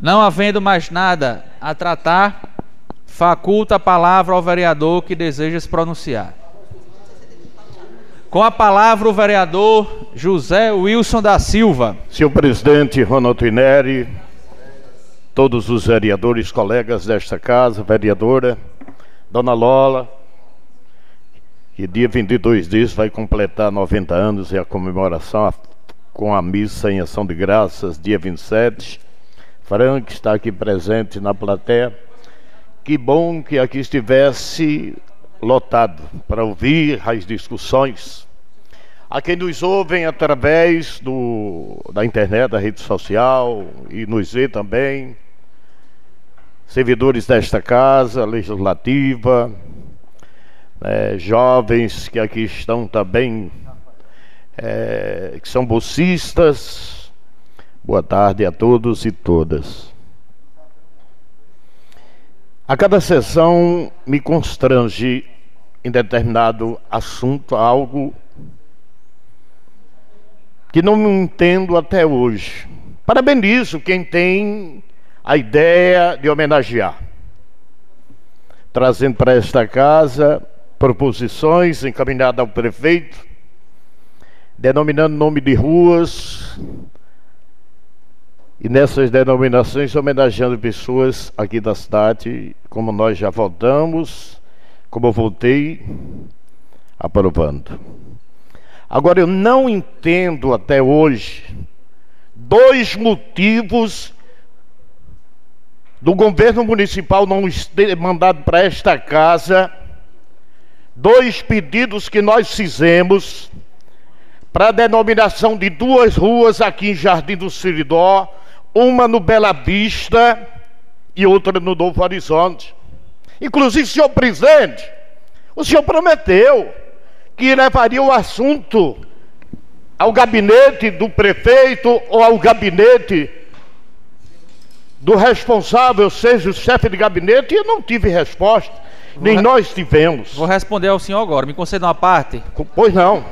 Não havendo mais nada a tratar, faculta a palavra ao vereador que deseja se pronunciar. Com a palavra o vereador José Wilson da Silva. Senhor presidente Ronaldo Ineri, todos os vereadores, colegas desta casa, vereadora, dona Lola, que dia 22 dias vai completar 90 anos e a comemoração com a missa em ação de graças, dia 27. Frank está aqui presente na plateia. Que bom que aqui estivesse lotado para ouvir as discussões. A quem nos ouvem através do, da internet, da rede social e nos vê também, servidores desta casa legislativa, né, jovens que aqui estão também é, que são bolsistas. Boa tarde a todos e todas. A cada sessão me constrange em determinado assunto algo que não entendo até hoje. Parabenizo quem tem a ideia de homenagear, trazendo para esta casa proposições encaminhadas ao prefeito denominando nome de ruas e nessas denominações homenageando pessoas aqui da cidade, como nós já votamos, como eu votei, aprovando. Agora eu não entendo até hoje dois motivos do governo municipal não ter mandado para esta casa dois pedidos que nós fizemos para a denominação de duas ruas aqui em Jardim do Siridó, uma no Bela Vista e outra no Novo Horizonte. Inclusive, senhor presidente, o senhor prometeu que levaria o assunto ao gabinete do prefeito ou ao gabinete do responsável, seja o chefe de gabinete, e eu não tive resposta, vou nem nós tivemos. Vou responder ao senhor agora, me conceda uma parte? Pois não.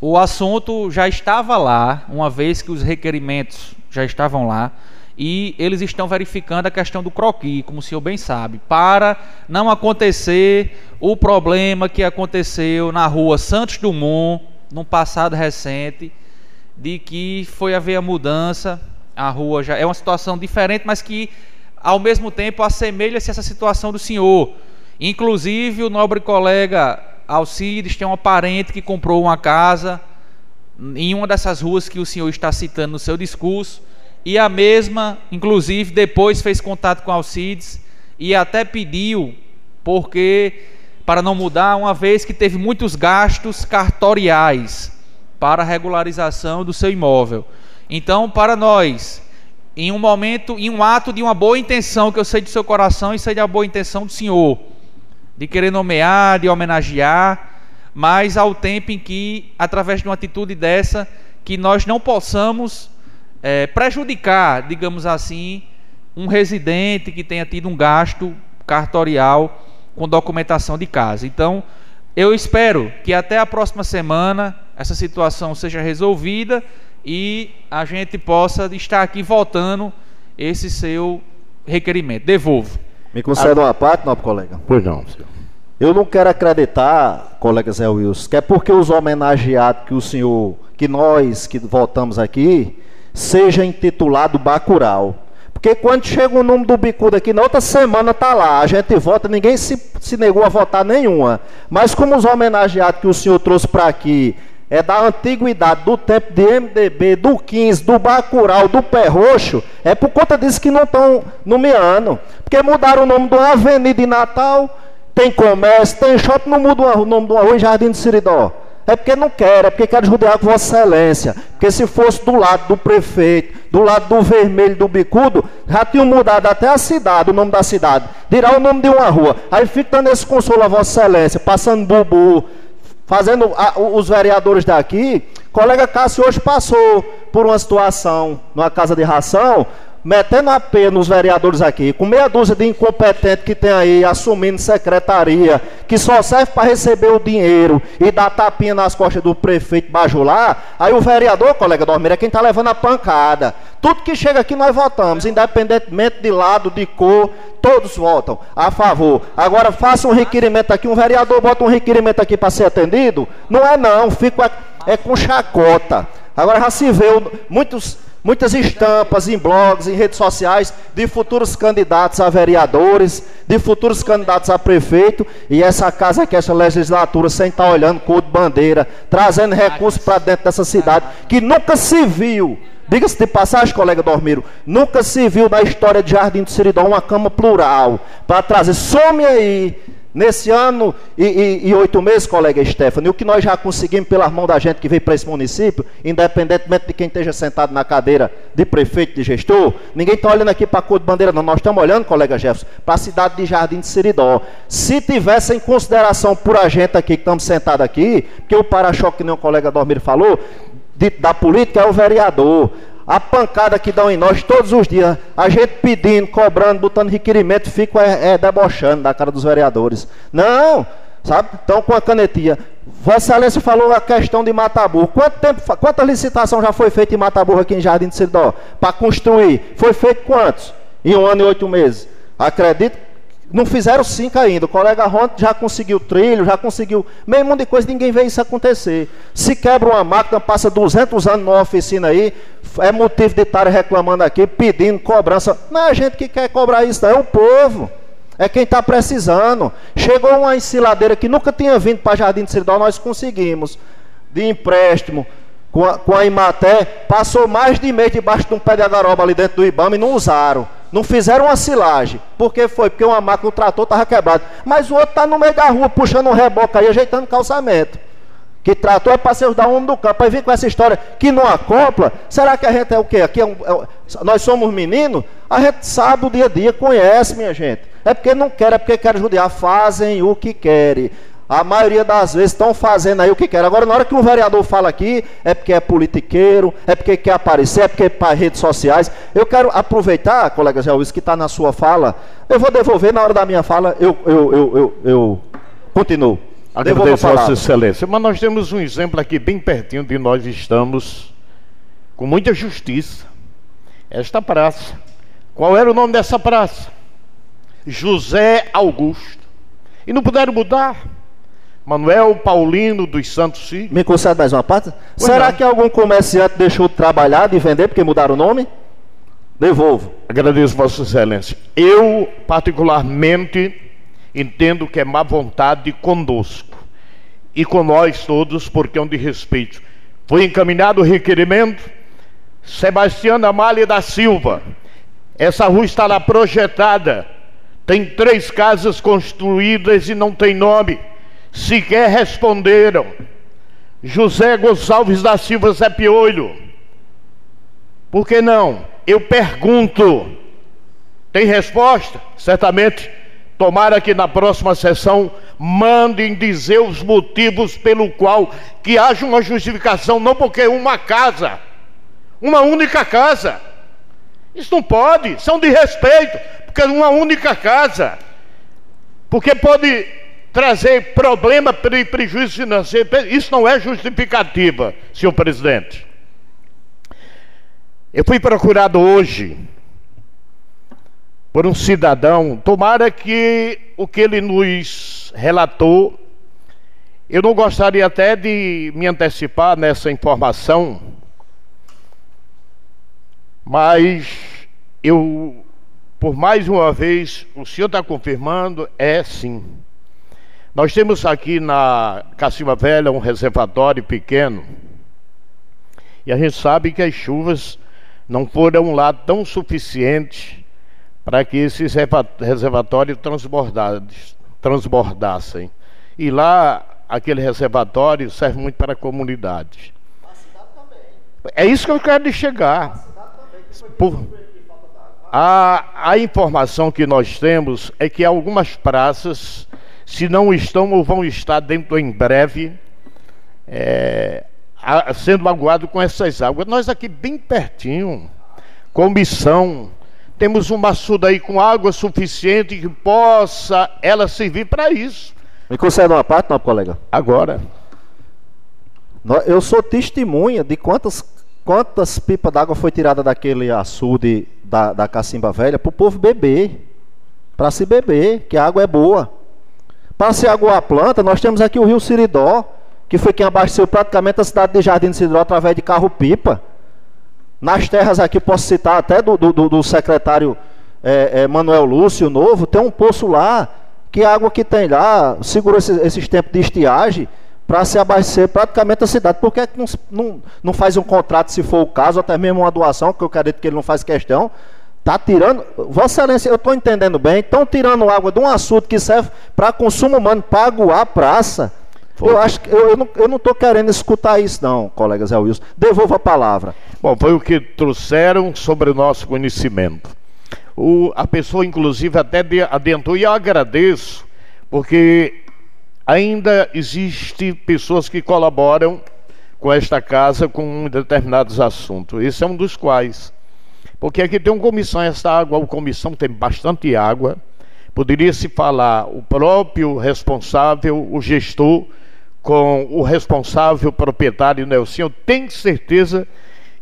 O assunto já estava lá, uma vez que os requerimentos já estavam lá, e eles estão verificando a questão do croqui, como o senhor bem sabe, para não acontecer o problema que aconteceu na rua Santos Dumont, num passado recente, de que foi haver a mudança, a rua já é uma situação diferente, mas que ao mesmo tempo assemelha-se a essa situação do senhor. Inclusive o nobre colega Alcides tem um parente que comprou uma casa em uma dessas ruas que o senhor está citando no seu discurso, e a mesma, inclusive, depois fez contato com Alcides e até pediu, porque para não mudar, uma vez que teve muitos gastos cartoriais para a regularização do seu imóvel. Então, para nós, em um momento, em um ato de uma boa intenção, que eu sei do seu coração e sei da boa intenção do senhor, de querer nomear, de homenagear, mas ao tempo em que, através de uma atitude dessa, que nós não possamos é, prejudicar, digamos assim, um residente que tenha tido um gasto cartorial com documentação de casa. Então, eu espero que até a próxima semana essa situação seja resolvida e a gente possa estar aqui votando esse seu requerimento. Devolvo. Me conceda uma parte, nobre colega? Pois não, senhor. Eu não quero acreditar, colega Zé Wilson, que é porque os homenageados que o senhor, que nós que votamos aqui, seja intitulado Bacural. Porque quando chega o nome do bicudo aqui, na outra semana tá lá, a gente vota, ninguém se, se negou a votar nenhuma. Mas como os homenageados que o senhor trouxe para aqui é da antiguidade, do tempo de MDB, do 15, do Bacural, do Pé Roxo, é por conta disso que não estão nomeando. Porque mudaram o nome de uma avenida em Natal, tem comércio, tem shopping, não muda o nome de uma rua em Jardim de Siridó. É porque não quer, é porque quer judiar com Vossa Excelência. Porque se fosse do lado do prefeito, do lado do vermelho do bicudo, já tinham mudado até a cidade, o nome da cidade. Dirá o nome de uma rua. Aí fica dando esse consolo a Vossa Excelência, passando bubu, fazendo a, os vereadores daqui. Colega Cássio hoje passou por uma situação numa casa de ração, metendo a pena nos vereadores aqui, com meia dúzia de incompetentes que tem aí assumindo secretaria, que só serve para receber o dinheiro e dar tapinha nas costas do prefeito bajular, aí o vereador, colega Dormir, é quem está levando a pancada. Tudo que chega aqui nós votamos, independentemente de lado, de cor, todos votam a favor. Agora faça um requerimento aqui, um vereador bota um requerimento aqui para ser atendido? Não é não, fica é com chacota. Agora já se vê muitos muitas estampas em blogs, em redes sociais, de futuros candidatos a vereadores, de futuros candidatos a prefeito, e essa casa aqui, essa legislatura, sem estar olhando com o de bandeira, trazendo recursos para dentro dessa cidade, que nunca se viu. Diga-se de passagem, colega Dormiro, nunca se viu na história de Jardim do Seridó uma cama plural para trazer. Some aí Nesse ano e, e, e, oito meses, colega Stephanie, o que nós já conseguimos pelas mãos da gente que veio para esse município, independentemente de quem esteja sentado na cadeira de prefeito, de gestor, ninguém está olhando aqui para a cor de bandeira, não. Nós estamos olhando, colega Jefferson, para a cidade de Jardim de Seridó. Se tivesse em consideração por a gente aqui, que estamos sentados aqui, porque o para-choque, que nem o colega Dormir falou, de, da política é o vereador a pancada que dão em nós todos os dias, a gente pedindo, cobrando, botando requerimento, fica é, é, debochando da cara dos vereadores. Não, sabe? Então com a canetinha. Vossa Excelência falou a questão de Mataburro. Quanto tempo, quanta licitação já foi feita em Mataburro aqui em Jardim de Cidó? Para construir? Foi feito quantos? Em um ano e oito meses. Acredito não fizeram cinco ainda. O colega Ron já conseguiu trilho, já conseguiu meio mundo de coisa, ninguém vê isso acontecer. Se quebra uma máquina, passa 200 anos numa oficina aí, é motivo de estar reclamando aqui, pedindo cobrança. Não é a gente que quer cobrar isso, não, é o povo. É quem está precisando. Chegou uma ensiladeira que nunca tinha vindo para Jardim de Seridó, nós conseguimos. De empréstimo, com a, com a Imaté, passou mais de mês debaixo de um pé de agaroba ali dentro do Ibama e não usaram. Não fizeram uma silagem. Por que foi? Porque uma máquina, o trator estava quebrado. Mas o outro está no meio da rua, puxando um reboque aí, ajeitando calçamento. Que trator é para ser dar homem do campo. Aí vem com essa história que não acopla. Será que a gente é o quê? Aqui é um, é, nós somos meninos? A gente sabe o dia a dia, conhece, minha gente. É porque não quer, é porque quer judiar. Fazem o que querem. A maioria das vezes estão fazendo aí o que quer. Agora, na hora que um vereador fala aqui, é porque é politiqueiro, é porque quer aparecer, é porque é para redes sociais. Eu quero aproveitar, colega Zé Luiz, que está na sua fala. Eu vou devolver na hora da minha fala, eu, eu, eu, eu, eu continuo. Agradeço, Vossa Excelência. Mas nós temos um exemplo aqui bem pertinho de nós estamos com muita justiça. Esta praça. Qual era o nome dessa praça? José Augusto. E não puderam mudar. Manuel Paulino dos Santos Filhos. Me concede mais uma parte? Pois Será não. que algum comerciante deixou de trabalhar, de vender, porque mudaram o nome? Devolvo. Agradeço, Vossa Excelência. Eu, particularmente, entendo que é má vontade conosco e com nós todos, porque é um de respeito. Foi encaminhado o requerimento. Sebastião Amália da Silva. Essa rua está lá projetada. Tem três casas construídas e não tem nome. Sequer responderam. José Gonçalves da Silva Zé Piolho. Por que não? Eu pergunto. Tem resposta? Certamente. Tomara que na próxima sessão mandem dizer os motivos pelo qual que haja uma justificação, não porque uma casa, uma única casa. Isso não pode, são de respeito, porque uma única casa. Porque pode trazer problema e prejuízo financeiro. Isso não é justificativa, senhor presidente. Eu fui procurado hoje por um cidadão. Tomara que o que ele nos relatou, eu não gostaria até de me antecipar nessa informação, mas eu, por mais uma vez, o senhor está confirmando, é sim. Nós temos aqui na Cacima Velha um reservatório pequeno. E a gente sabe que as chuvas não foram lá tão suficientes para que esses reservatórios transbordassem. E lá, aquele reservatório serve muito para a comunidade. É isso que eu quero chegar. Por, a, a informação que nós temos é que algumas praças, se não estão ou vão estar dentro em breve, é, a, sendo magoado com essas águas. Nós aqui bem pertinho, comissão temos uma açude aí com água suficiente que possa ela servir para isso. Me concede uma parte, não, colega? Agora. Eu sou testemunha de quantas, quantas pipas d'água foi tirada daquele açude da, da Cacimba Velha para o povo beber. Para se beber, que a água é boa. Para se aguar a planta, nós temos aqui o rio Siridó, que foi quem abasteceu praticamente a cidade de Jardim de Siridó através de carro-pipa. Nas terras aqui, posso citar até do, do, do secretário é, é, Manuel Lúcio Novo, tem um poço lá, que a água que tem lá segura esses, esses tempos de estiagem para se abastecer praticamente a cidade. Por que, não, não, não faz um contrato, se for o caso, até mesmo uma doação, que eu acredito que ele não faz questão, Está tirando, Vossa Excelência, eu estou entendendo bem, estão tirando água de um assunto que serve para consumo humano, para aguar a praça. Foi. Eu acho que eu, eu não estou querendo escutar isso, não, colega Zé Wilson. Devolva a palavra. Bom, foi o que trouxeram sobre o nosso conhecimento. O, a pessoa, inclusive, até adentrou, e eu agradeço, porque ainda existe pessoas que colaboram com esta casa com determinados assuntos. Esse é um dos quais. Porque aqui tem uma comissão, essa água, a comissão tem bastante água. Poderia se falar o próprio responsável, o gestor, com o responsável proprietário Nelson, eu tenho certeza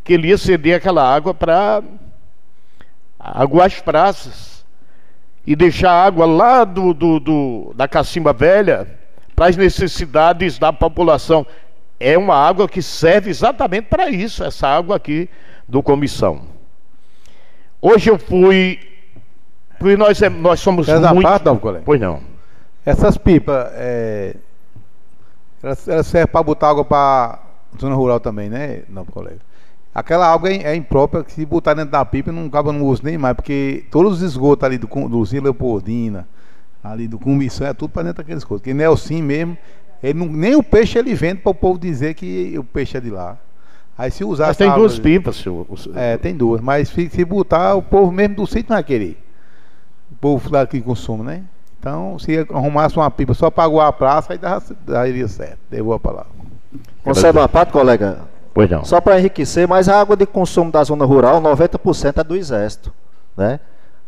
que ele ia ceder aquela água para aguar as praças e deixar a água lá do, do, do da Cacimba Velha para as necessidades da população. É uma água que serve exatamente para isso, essa água aqui do comissão. Hoje eu fui, porque nós, é, nós somos Quer muito... Parte, não, colega? Pois não. Essas pipas, é, ela, ela serve para botar água para zona rural também, né, não, colega? Aquela água é, é imprópria, que se botar dentro da pipa não acaba no uso nem mais, porque todos os esgotos ali do, do Zinho Leopoldina, ali do Comissão, é tudo para dentro daqueles esgotos. Porque Nelson mesmo, ele não, nem o peixe ele vende para o povo dizer que o peixe é de lá. Aí se usar. Mas tem duas pipas, senhor. É, tem duas. Mas se, se botar, o povo mesmo do sítio não vai querer. O povo daqui consome, né? Então, se arrumasse uma pipa só para aguar a praça, aí daria certo. Devo a palavra. Concede uma parte, colega? Pois não. Só para enriquecer, mas a água de consumo da zona rural, 90% é do Exército. Né?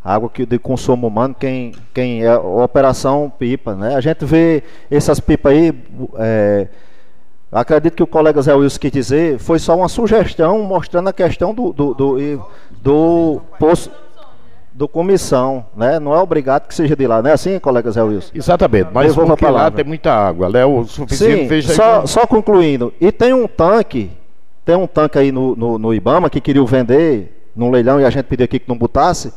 A água que, de consumo humano, quem, quem é a operação pipa. Né? A gente vê essas pipas aí. É, acredito que o colega Zé Wilson quis dizer, foi só uma sugestão mostrando a questão do, do, do, do, poço do comissão, né? Não é obrigado que seja de lá, não é assim, colega Zé Wilson? Exatamente, mas porque lá tem muita água, né? O suficiente Sim, só, só concluindo, e tem um tanque, tem um tanque aí no, no, no Ibama que queriam vender no leilão e a gente pediu aqui que não botasse.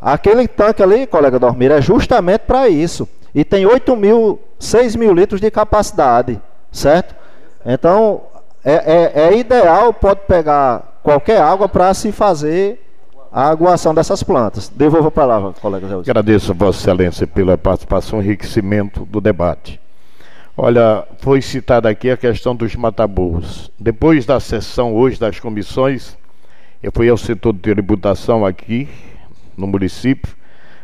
Aquele tanque ali, colega Dormir, é justamente para isso. E tem 8 mil, 6 mil litros de capacidade, certo? Então, é, é, é ideal, pode pegar qualquer água para se fazer a aguação dessas plantas. Devolvo a palavra, colega Zé. Agradeço a Vossa Excelência pela participação e enriquecimento do debate. Olha, foi citada aqui a questão dos mataburros. Depois da sessão hoje das comissões, eu fui ao setor de tributação aqui no município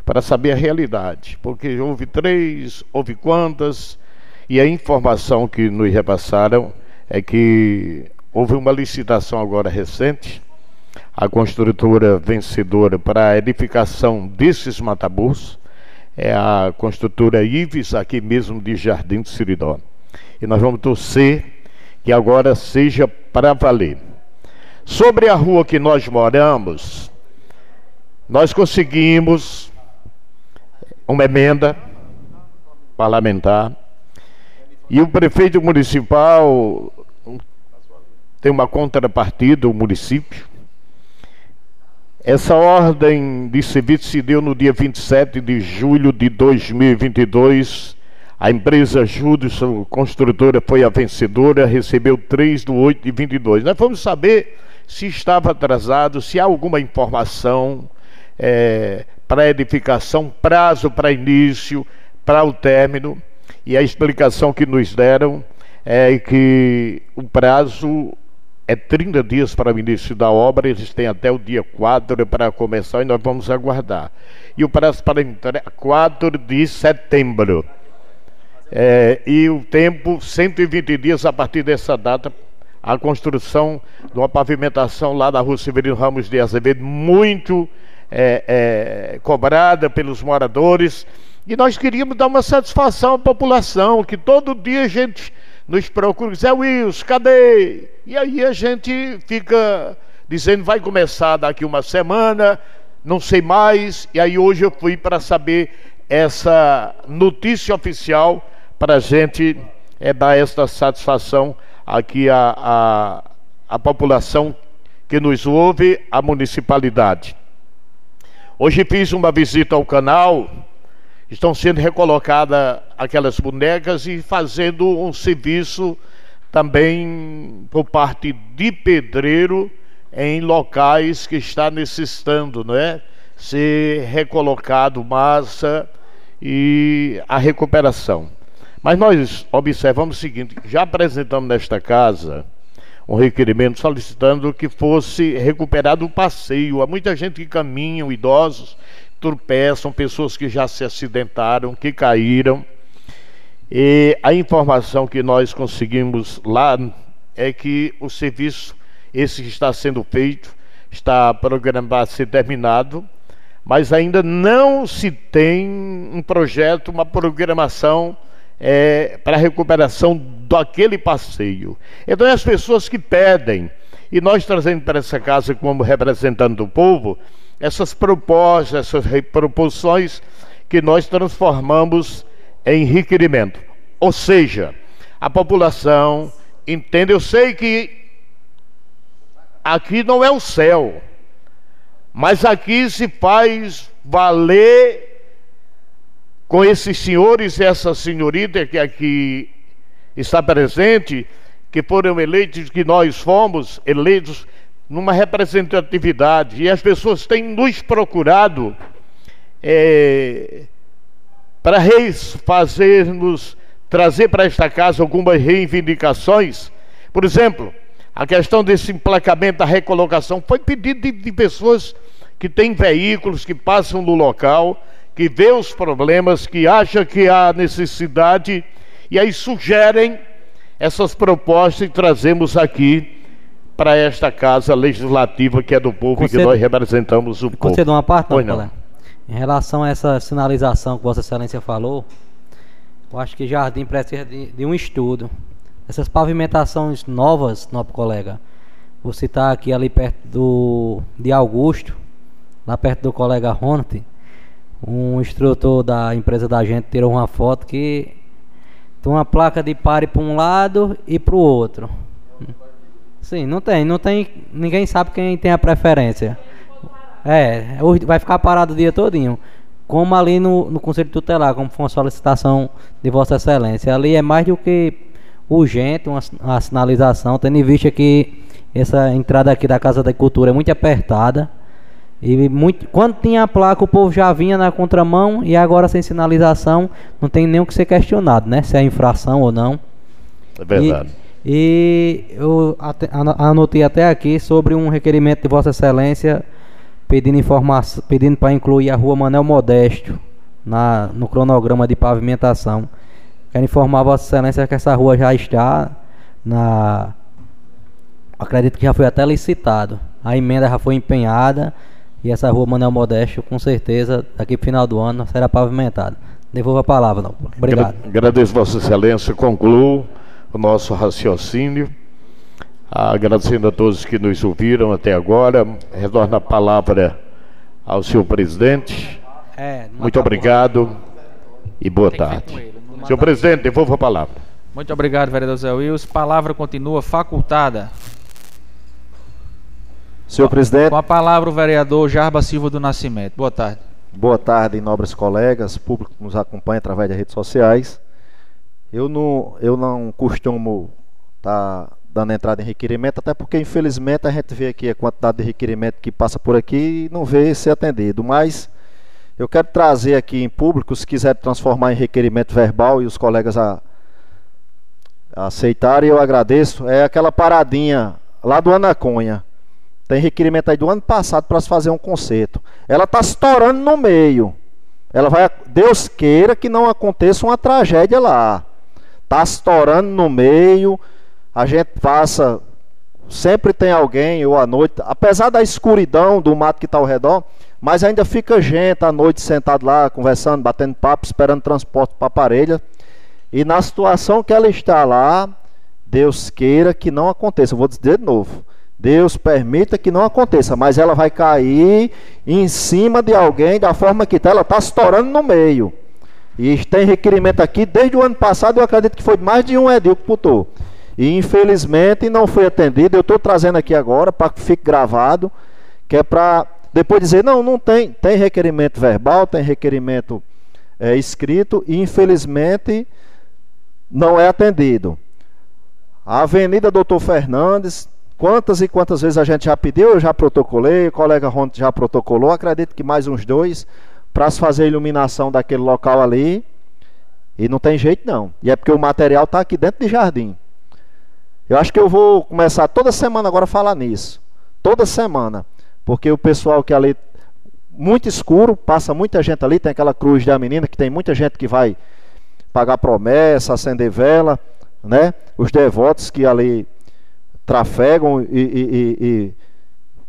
para saber a realidade, porque houve três, houve quantas, e a informação que nos repassaram é que houve uma licitação agora recente, a construtora vencedora para a edificação desses mataburros é a construtora Ives, aqui mesmo de Jardim do Siridó. E nós vamos torcer que agora seja para valer. Sobre a rua que nós moramos, nós conseguimos uma emenda parlamentar e o prefeito municipal tem uma contrapartida, o município. Essa ordem de serviço se deu no dia 27 de julho de 2022. A empresa Judson Construtora foi a vencedora, recebeu 3 do 8 de 22. Nós vamos saber se estava atrasado, se há alguma informação é, para edificação, prazo para início, para o término. E a explicação que nos deram é que o prazo é 30 dias para o início da obra, eles têm até o dia 4 para começar e nós vamos aguardar. E o prazo para entrar 4 de setembro. É, e o tempo, 120 dias a partir dessa data, a construção de uma pavimentação lá da rua Severino Ramos de Azevedo, muito é, é, cobrada pelos moradores. E nós queríamos dar uma satisfação à população, que todo dia a gente nos procura, Zé Wilson, cadê? E aí a gente fica dizendo, vai começar daqui uma semana, não sei mais. E aí hoje eu fui para saber essa notícia oficial para a gente é, dar esta satisfação aqui à, à, à população que nos ouve, à municipalidade. Hoje fiz uma visita ao canal estão sendo recolocadas aquelas bonecas e fazendo um serviço também por parte de pedreiro em locais que está necessitando, não é? Ser recolocado massa e a recuperação. Mas nós observamos o seguinte: já apresentamos nesta casa um requerimento solicitando que fosse recuperado o passeio. Há muita gente que caminha, idosos, tropeçam, pessoas que já se acidentaram, que caíram. E a informação que nós conseguimos lá é que o serviço, esse que está sendo feito, está programado a ser terminado, mas ainda não se tem um projeto, uma programação é, para a recuperação daquele passeio. Então, as pessoas que pedem, e nós trazendo para essa casa como representante do povo, essas propostas, essas proposições que nós transformamos em requerimento. Ou seja, a população entende, eu sei que aqui não é o céu, mas aqui se faz valer com esses senhores e essa senhorita que aqui está presente, que foram eleitos, que nós fomos eleitos numa representatividade e as pessoas têm nos procurado é, para fazermos trazer para esta casa algumas reivindicações. Por exemplo, a questão desse emplacamento da recolocação foi pedido de, de pessoas que têm veículos, que passam no local, que vê os problemas, que acham que há necessidade e aí sugerem essas propostas e trazemos aqui para esta casa legislativa que é do povo Concedo, e que nós representamos o povo. Concedo uma parte, não, não. Em relação a essa sinalização que Vossa Excelência falou, eu acho que Jardim precisa de, de um estudo. Essas pavimentações novas, nobre colega, vou citar aqui ali perto do de Augusto, lá perto do colega Ronte, um instrutor da empresa da gente tirou uma foto que tem uma placa de pare para um lado e para o outro. Sim, não tem, não tem. Ninguém sabe quem tem a preferência. É, vai ficar parado o dia todinho. Como ali no, no Conselho Tutelar, como foi uma solicitação de Vossa Excelência. Ali é mais do que urgente uma, uma sinalização, tendo em vista que essa entrada aqui da Casa da Cultura é muito apertada. E muito, quando tinha a placa, o povo já vinha na contramão e agora sem sinalização não tem nem o que ser questionado, né? Se é infração ou não. É verdade. E, eu anotei até aqui sobre um requerimento de Vossa Excelência pedindo informação, pedindo para incluir a Rua Manel Modesto na, no cronograma de pavimentação. Quero informar Vossa Excelência que essa rua já está na. Acredito que já foi até licitado. A emenda já foi empenhada e essa rua Manuel Modesto, com certeza, daqui para o final do ano, será pavimentada. Devolvo a palavra, não. Obrigado. Agradeço, Vossa Excelência. Concluo o nosso raciocínio. Agradecendo a todos que nos ouviram até agora. Retorno a palavra ao senhor presidente. É, Muito obrigado e boa tarde. Senhor presidente, devolvo a palavra. Muito obrigado, vereador Zé Wilson. Palavra continua facultada. Senhor presidente. Com a palavra o vereador Jarba Silva do Nascimento. Boa tarde. Boa tarde, nobres colegas, público que nos acompanha através das redes sociais. Eu não, eu não costumo estar tá dando entrada em requerimento, até porque infelizmente a gente vê aqui a quantidade de requerimento que passa por aqui e não vê ser atendido. Mas eu quero trazer aqui em público, se quiser transformar em requerimento verbal e os colegas a, a aceitarem, eu agradeço. É aquela paradinha lá do Anaconha tem requerimento aí do ano passado para se fazer um conserto. Ela está estourando no meio. Ela vai, Deus queira que não aconteça uma tragédia lá. Está estourando no meio. A gente passa, sempre tem alguém ou à noite, apesar da escuridão do mato que está ao redor, mas ainda fica gente à noite sentado lá conversando, batendo papo, esperando transporte para Parelha. E na situação que ela está lá, Deus queira que não aconteça. Eu vou dizer de novo. Deus permita que não aconteça, mas ela vai cair em cima de alguém da forma que está, ela está estourando no meio. E tem requerimento aqui desde o ano passado, eu acredito que foi mais de um edil que putou. E infelizmente não foi atendido. Eu estou trazendo aqui agora para que fique gravado, que é para depois dizer, não, não tem, tem requerimento verbal, tem requerimento é, escrito, e infelizmente não é atendido. A Avenida Doutor Fernandes, Quantas e quantas vezes a gente já pediu, eu já protocolei, o colega Ronto já protocolou, acredito que mais uns dois, para se fazer a iluminação daquele local ali. E não tem jeito não. E é porque o material está aqui dentro de jardim. Eu acho que eu vou começar toda semana agora a falar nisso. Toda semana. Porque o pessoal que ali, muito escuro, passa muita gente ali, tem aquela cruz da menina, que tem muita gente que vai pagar promessa, acender vela, né? Os devotos que ali trafegam e, e, e, e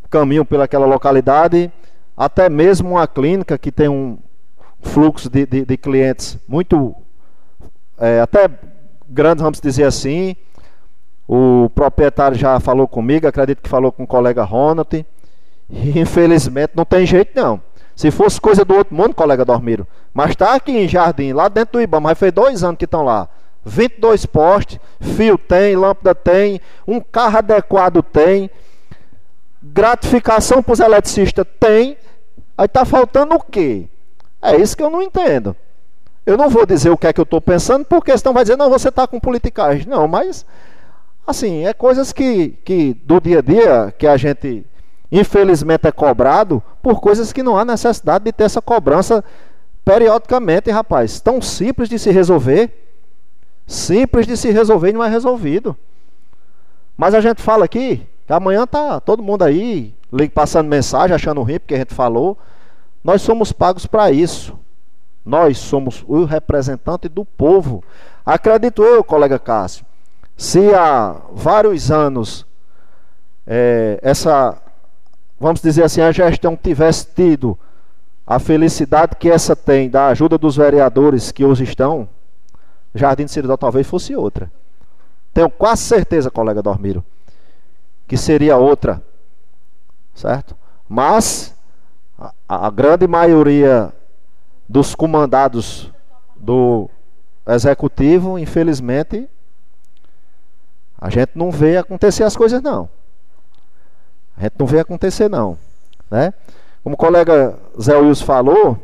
caminham pelaquela localidade, até mesmo uma clínica que tem um fluxo de, de, de clientes muito, é, até grandes, vamos dizer assim. O proprietário já falou comigo, acredito que falou com o colega Ronald. E, infelizmente não tem jeito não. Se fosse coisa do outro mundo, colega Dormiro. Mas está aqui em Jardim, lá dentro do Ibama, mas fez dois anos que estão lá. 22 postes, fio tem, lâmpada tem, um carro adequado tem, gratificação para os eletricistas tem, aí está faltando o quê? É isso que eu não entendo. Eu não vou dizer o que é que eu estou pensando, porque senão vai dizer, não, você está com politicagem. Não, mas, assim, é coisas que, que do dia a dia, que a gente, infelizmente, é cobrado, por coisas que não há necessidade de ter essa cobrança periodicamente, rapaz. Tão simples de se resolver. Simples de se resolver e não é resolvido. Mas a gente fala aqui, que amanhã tá todo mundo aí passando mensagem, achando ruim porque a gente falou. Nós somos pagos para isso. Nós somos o representante do povo. Acredito eu, colega Cássio, se há vários anos é, essa, vamos dizer assim, a gestão tivesse tido a felicidade que essa tem da ajuda dos vereadores que hoje estão, Jardim de Seridó talvez fosse outra. Tenho quase certeza, colega Dormiro, que seria outra. Certo? Mas a, a grande maioria dos comandados do executivo, infelizmente, a gente não vê acontecer as coisas não. A gente não vê acontecer não, né? Como o colega Zé Wilson falou,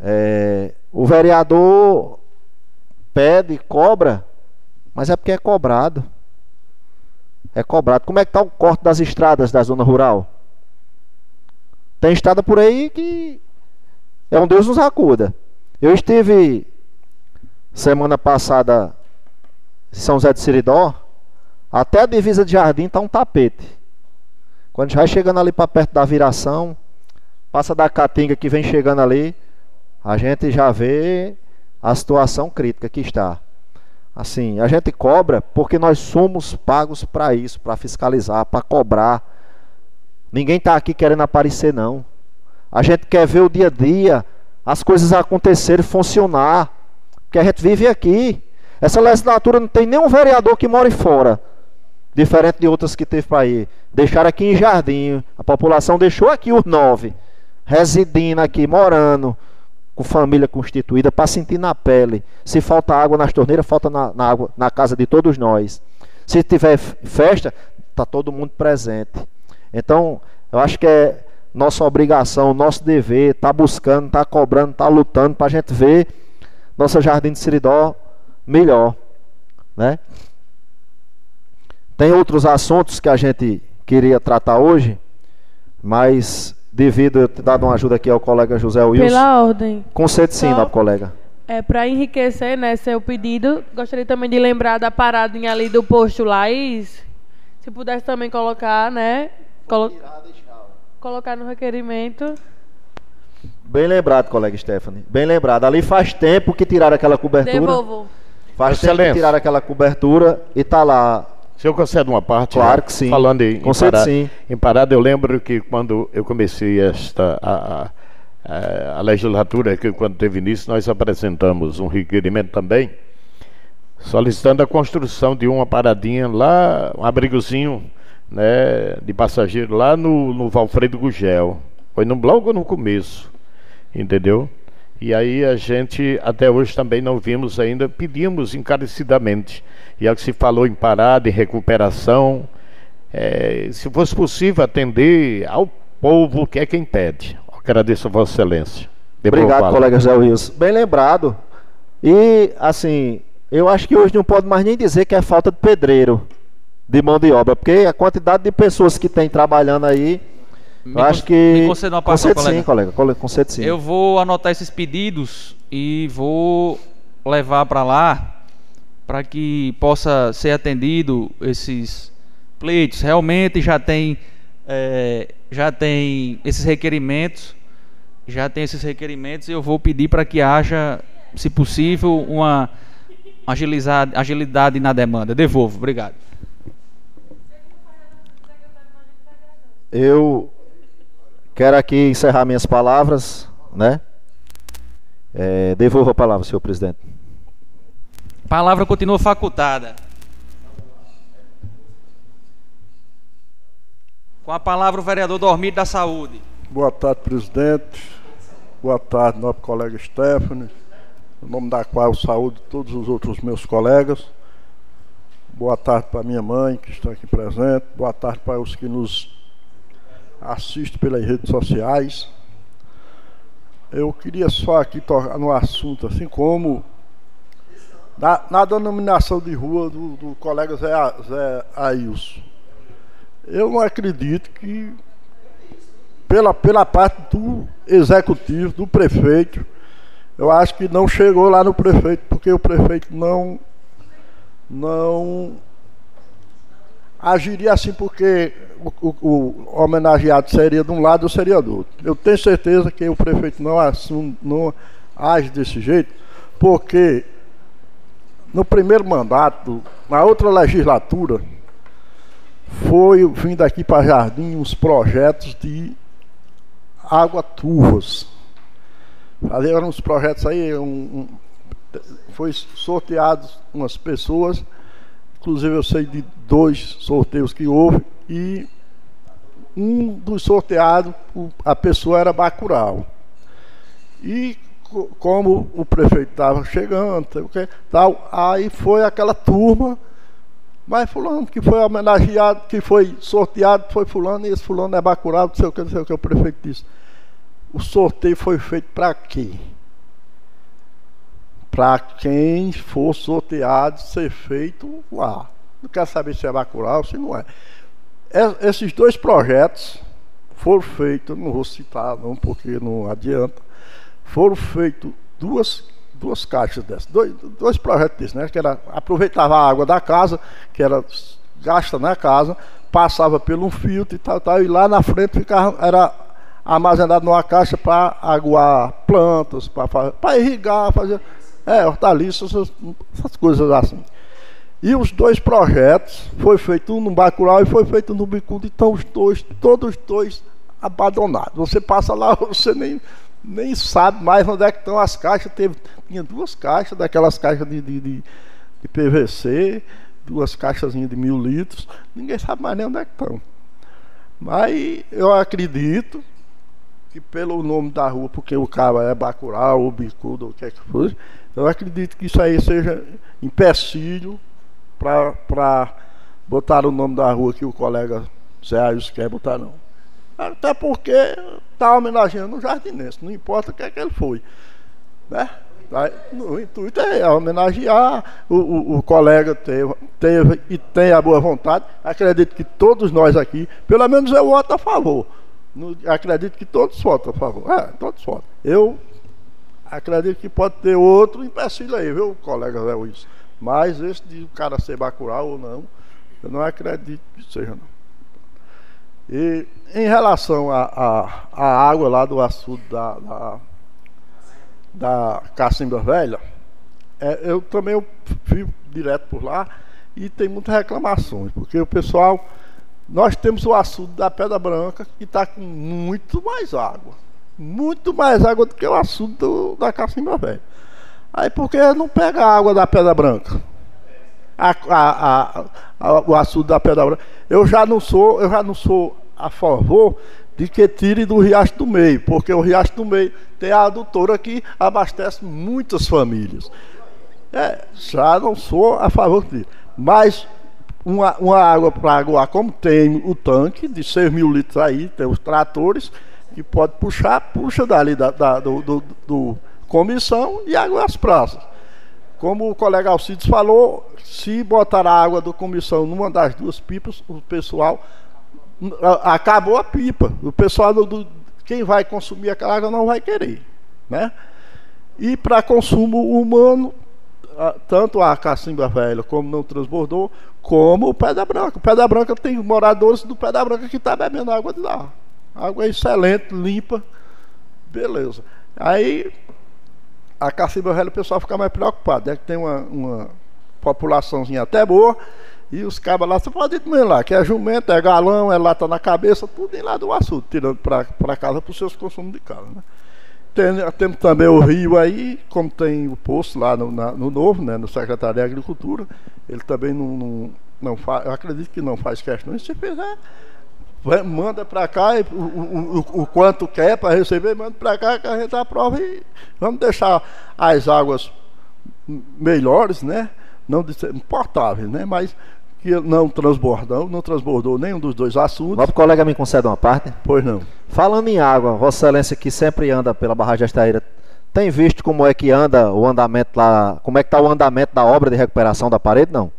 é, o vereador pede, cobra Mas é porque é cobrado. É cobrado. Como é que está o corte das estradas da zona rural? Tem estrada por aí que é um Deus nos acuda. Eu estive semana passada em São José de Siridó, até a divisa de jardim está um tapete. Quando já chegando ali para perto da viração, passa da Caatinga que vem chegando ali, a gente já vê a situação crítica que está. Assim, a gente cobra porque nós somos pagos para isso, para fiscalizar, para cobrar. Ninguém está aqui querendo aparecer, não. A gente quer ver o dia a dia, as coisas acontecerem, funcionar. Porque a gente vive aqui. Essa legislatura não tem nenhum vereador que more fora. Diferente de outras que teve para ir. Deixaram aqui em Jardim. A população deixou aqui os nove. Residindo aqui, morando com família constituída, para sentir na pele. Se falta água nas torneiras, falta na, na, água, na casa de todos nós. Se tiver festa, está todo mundo presente. Então, eu acho que é nossa obrigação, nosso dever, tá buscando, tá cobrando, tá lutando para a gente ver nossa Jardim de Siridó melhor. Né? Tem outros assuntos que a gente queria tratar hoje, mas devido eu ter dado uma ajuda aqui ao colega José Wilson. Pela ordem. Concede sim, Só, colega. É, para enriquecer né, seu pedido, gostaria também de lembrar da paradinha ali do posto Laís. Se pudesse também colocar, né? Colo colocar no requerimento. Bem lembrado, colega Stephanie. Bem lembrado. Ali faz tempo que tiraram aquela cobertura. Devolvo. Faz Excelência. tempo que tiraram aquela cobertura e está lá se eu conceder uma parte, claro que sim. falando em, em, parada, sim. em parada, eu lembro que quando eu comecei esta a, a, a, legislatura, que quando teve início, nós apresentamos um requerimento também, solicitando a construção de uma paradinha lá, um abrigozinho né, de passageiro lá no, no Valfredo Gugel. Foi no, logo no começo, entendeu? E aí a gente até hoje também não vimos ainda, pedimos encarecidamente e é o que se falou em parada, em recuperação. É, se fosse possível atender ao povo, que é quem pede. Agradeço a Vossa Excelência. Obrigado, colega José Wilson. Bem lembrado. E, assim, eu acho que hoje não pode mais nem dizer que é falta de pedreiro, de mão de obra, porque a quantidade de pessoas que tem trabalhando aí. Me eu acho que. Me conceda uma parte, concede colega. sim, colega. Concede sim. Eu vou anotar esses pedidos e vou levar para lá para que possa ser atendido esses pleitos. Realmente já tem, é, já tem esses requerimentos, já tem esses requerimentos e eu vou pedir para que haja, se possível, uma agilidade, agilidade na demanda. Devolvo, obrigado. Eu quero aqui encerrar minhas palavras, né? É, devolvo a palavra, senhor presidente. Palavra continua facultada. Com a palavra o vereador Dormido da Saúde. Boa tarde, presidente. Boa tarde, nosso colega Stephanie. Em nome da qual eu saúdo todos os outros meus colegas. Boa tarde para minha mãe, que está aqui presente. Boa tarde para os que nos assistem pelas redes sociais. Eu queria só aqui tocar no assunto, assim como na, na denominação de rua do, do colega Zé, Zé Ailson. Eu não acredito que, pela, pela parte do executivo, do prefeito, eu acho que não chegou lá no prefeito, porque o prefeito não, não agiria assim, porque o, o, o homenageado seria de um lado ou seria do outro. Eu tenho certeza que o prefeito não, assume, não age desse jeito, porque no primeiro mandato, na outra legislatura, foi vindo aqui para Jardim uns projetos de água turvas. Faziam uns projetos aí, um, um, foi sorteados umas pessoas, inclusive eu sei de dois sorteios que houve, e um dos sorteados, a pessoa era Bacurau. E como o prefeito estava chegando, tal, aí foi aquela turma, mas fulano que foi homenageado, que foi sorteado, foi fulano, e esse fulano é bacurado, não sei o que, não sei o que o prefeito disse. O sorteio foi feito para quê? Para quem for sorteado ser feito lá. Não quero saber se é Bacurau ou se não é. Esses dois projetos foram feitos, não vou citar não, porque não adianta, foram feitos duas, duas caixas dessas, dois, dois projetos desses, né? Que era, aproveitava a água da casa, que era gasta na casa, passava pelo um filtro e tal, tal, e lá na frente ficava, era armazenado numa caixa para aguar plantas, para irrigar, fazer é, hortaliças, essas, essas, coisas assim. E os dois projetos, foi feito um no Bacurau e foi feito no Bicudo, então os dois, todos os dois abandonados. Você passa lá, você nem, nem sabe mais onde é que estão as caixas. Teve, tinha duas caixas, daquelas caixas de, de, de, de PVC, duas caixas de mil litros, ninguém sabe mais nem onde é que estão. Mas eu acredito que pelo nome da rua, porque o cara é Bacurau, ou Bicudo, ou o que é que for, eu acredito que isso aí seja empecilho para botar o nome da rua que o colega Zé quer botar, não. Até porque está homenageando o jardinense, não importa o que é que ele foi. Né? O intuito é homenagear o, o, o, colega teve, teve e tem a boa vontade. Acredito que todos nós aqui, pelo menos eu voto a favor. No, acredito que todos votam a favor. É, todos votam. Eu acredito que pode ter outro empecilho aí, viu, colega Zé Wilson? Mas esse de o cara ser bacural ou não, eu não acredito que seja não. E em relação à água lá do açude da, da, da Cacimba Velha, é, eu também eu fui direto por lá e tem muitas reclamações, porque o pessoal, nós temos o açude da Pedra Branca que está com muito mais água muito mais água do que o açude do, da Cacimba Velha. Aí por que não pega a água da Pedra Branca? A, a, a, o açude da Pedra Branca. Eu já não sou, eu já não sou a favor de que tire do Riacho do Meio, porque o Riacho do Meio tem a adutora que abastece muitas famílias. É, já não sou a favor disso. Mas uma, uma água para aguar, como tem o tanque de 6 mil litros aí, tem os tratores, que pode puxar, puxa dali da, da do, do, do, comissão e água às praças. Como o colega Alcides falou, se botar a água do comissão numa das duas pipas, o pessoal acabou a pipa. O pessoal do, quem vai consumir aquela água não vai querer, né? E para consumo humano, tanto a cacimba velha como não transbordou, como o Pedra Branca. O Pedra Branca tem moradores do Pedra Branca que estão tá bebendo água de lá. Água excelente, limpa. Beleza. Aí a Cacimba Velha o pessoal fica mais preocupado. É que tem uma, uma populaçãozinha até boa. E os cabas lá, você pode ir também lá, que é jumento, é galão, é lata na cabeça, tudo em lá do açude, tirando para casa para os seus consumos de casa. Né? Tem, temos também o rio aí, como tem o poço lá no, na, no Novo, né, no Secretário de Agricultura, ele também não, não, não faz, eu acredito que não faz questão. Se fizer, manda para cá o, o, o, quanto quer para receber, manda para cá que a gente aprova e vamos deixar as águas melhores, né? Não portáveis, né? Mas que não transbordou, não transbordou nenhum dos dois assuntos. Nosso colega me concede uma parte? Pois não. Falando em água, Vossa Excelência que sempre anda pela barragem Estaíra, tem visto como é que anda o andamento lá, como é que está o andamento da obra de recuperação da parede, não?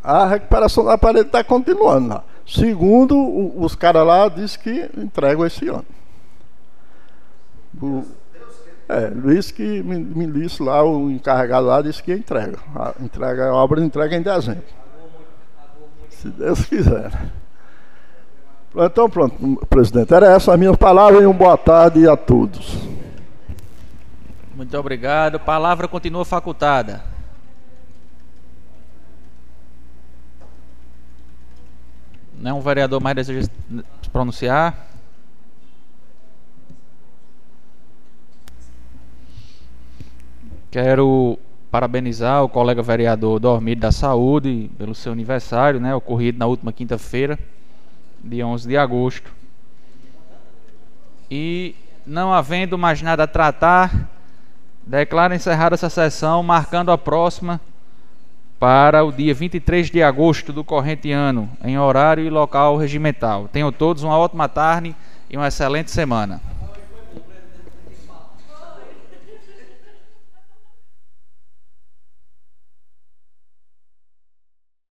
A recuperação da parede está continuando lá. Segundo, os caras lá dizem que entregam esse ano. O, é, Luiz que me, me disse lá, o encarregado lá disse que entrega. A, entrega, a obra entrega em dezembro. Se Deus quiser. Então pronto, presidente. Era essa a minha palavra e uma boa tarde a todos. Muito obrigado. Palavra continua facultada. Nenhum vereador mais deseja se pronunciar? Quero parabenizar o colega vereador Dormido da Saúde pelo seu aniversário, né, ocorrido na última quinta-feira, dia 11 de agosto. E não havendo mais nada a tratar, declaro encerrada essa sessão, marcando a próxima para o dia 23 de agosto do corrente ano, em horário e local regimental. Tenham todos uma ótima tarde e uma excelente semana.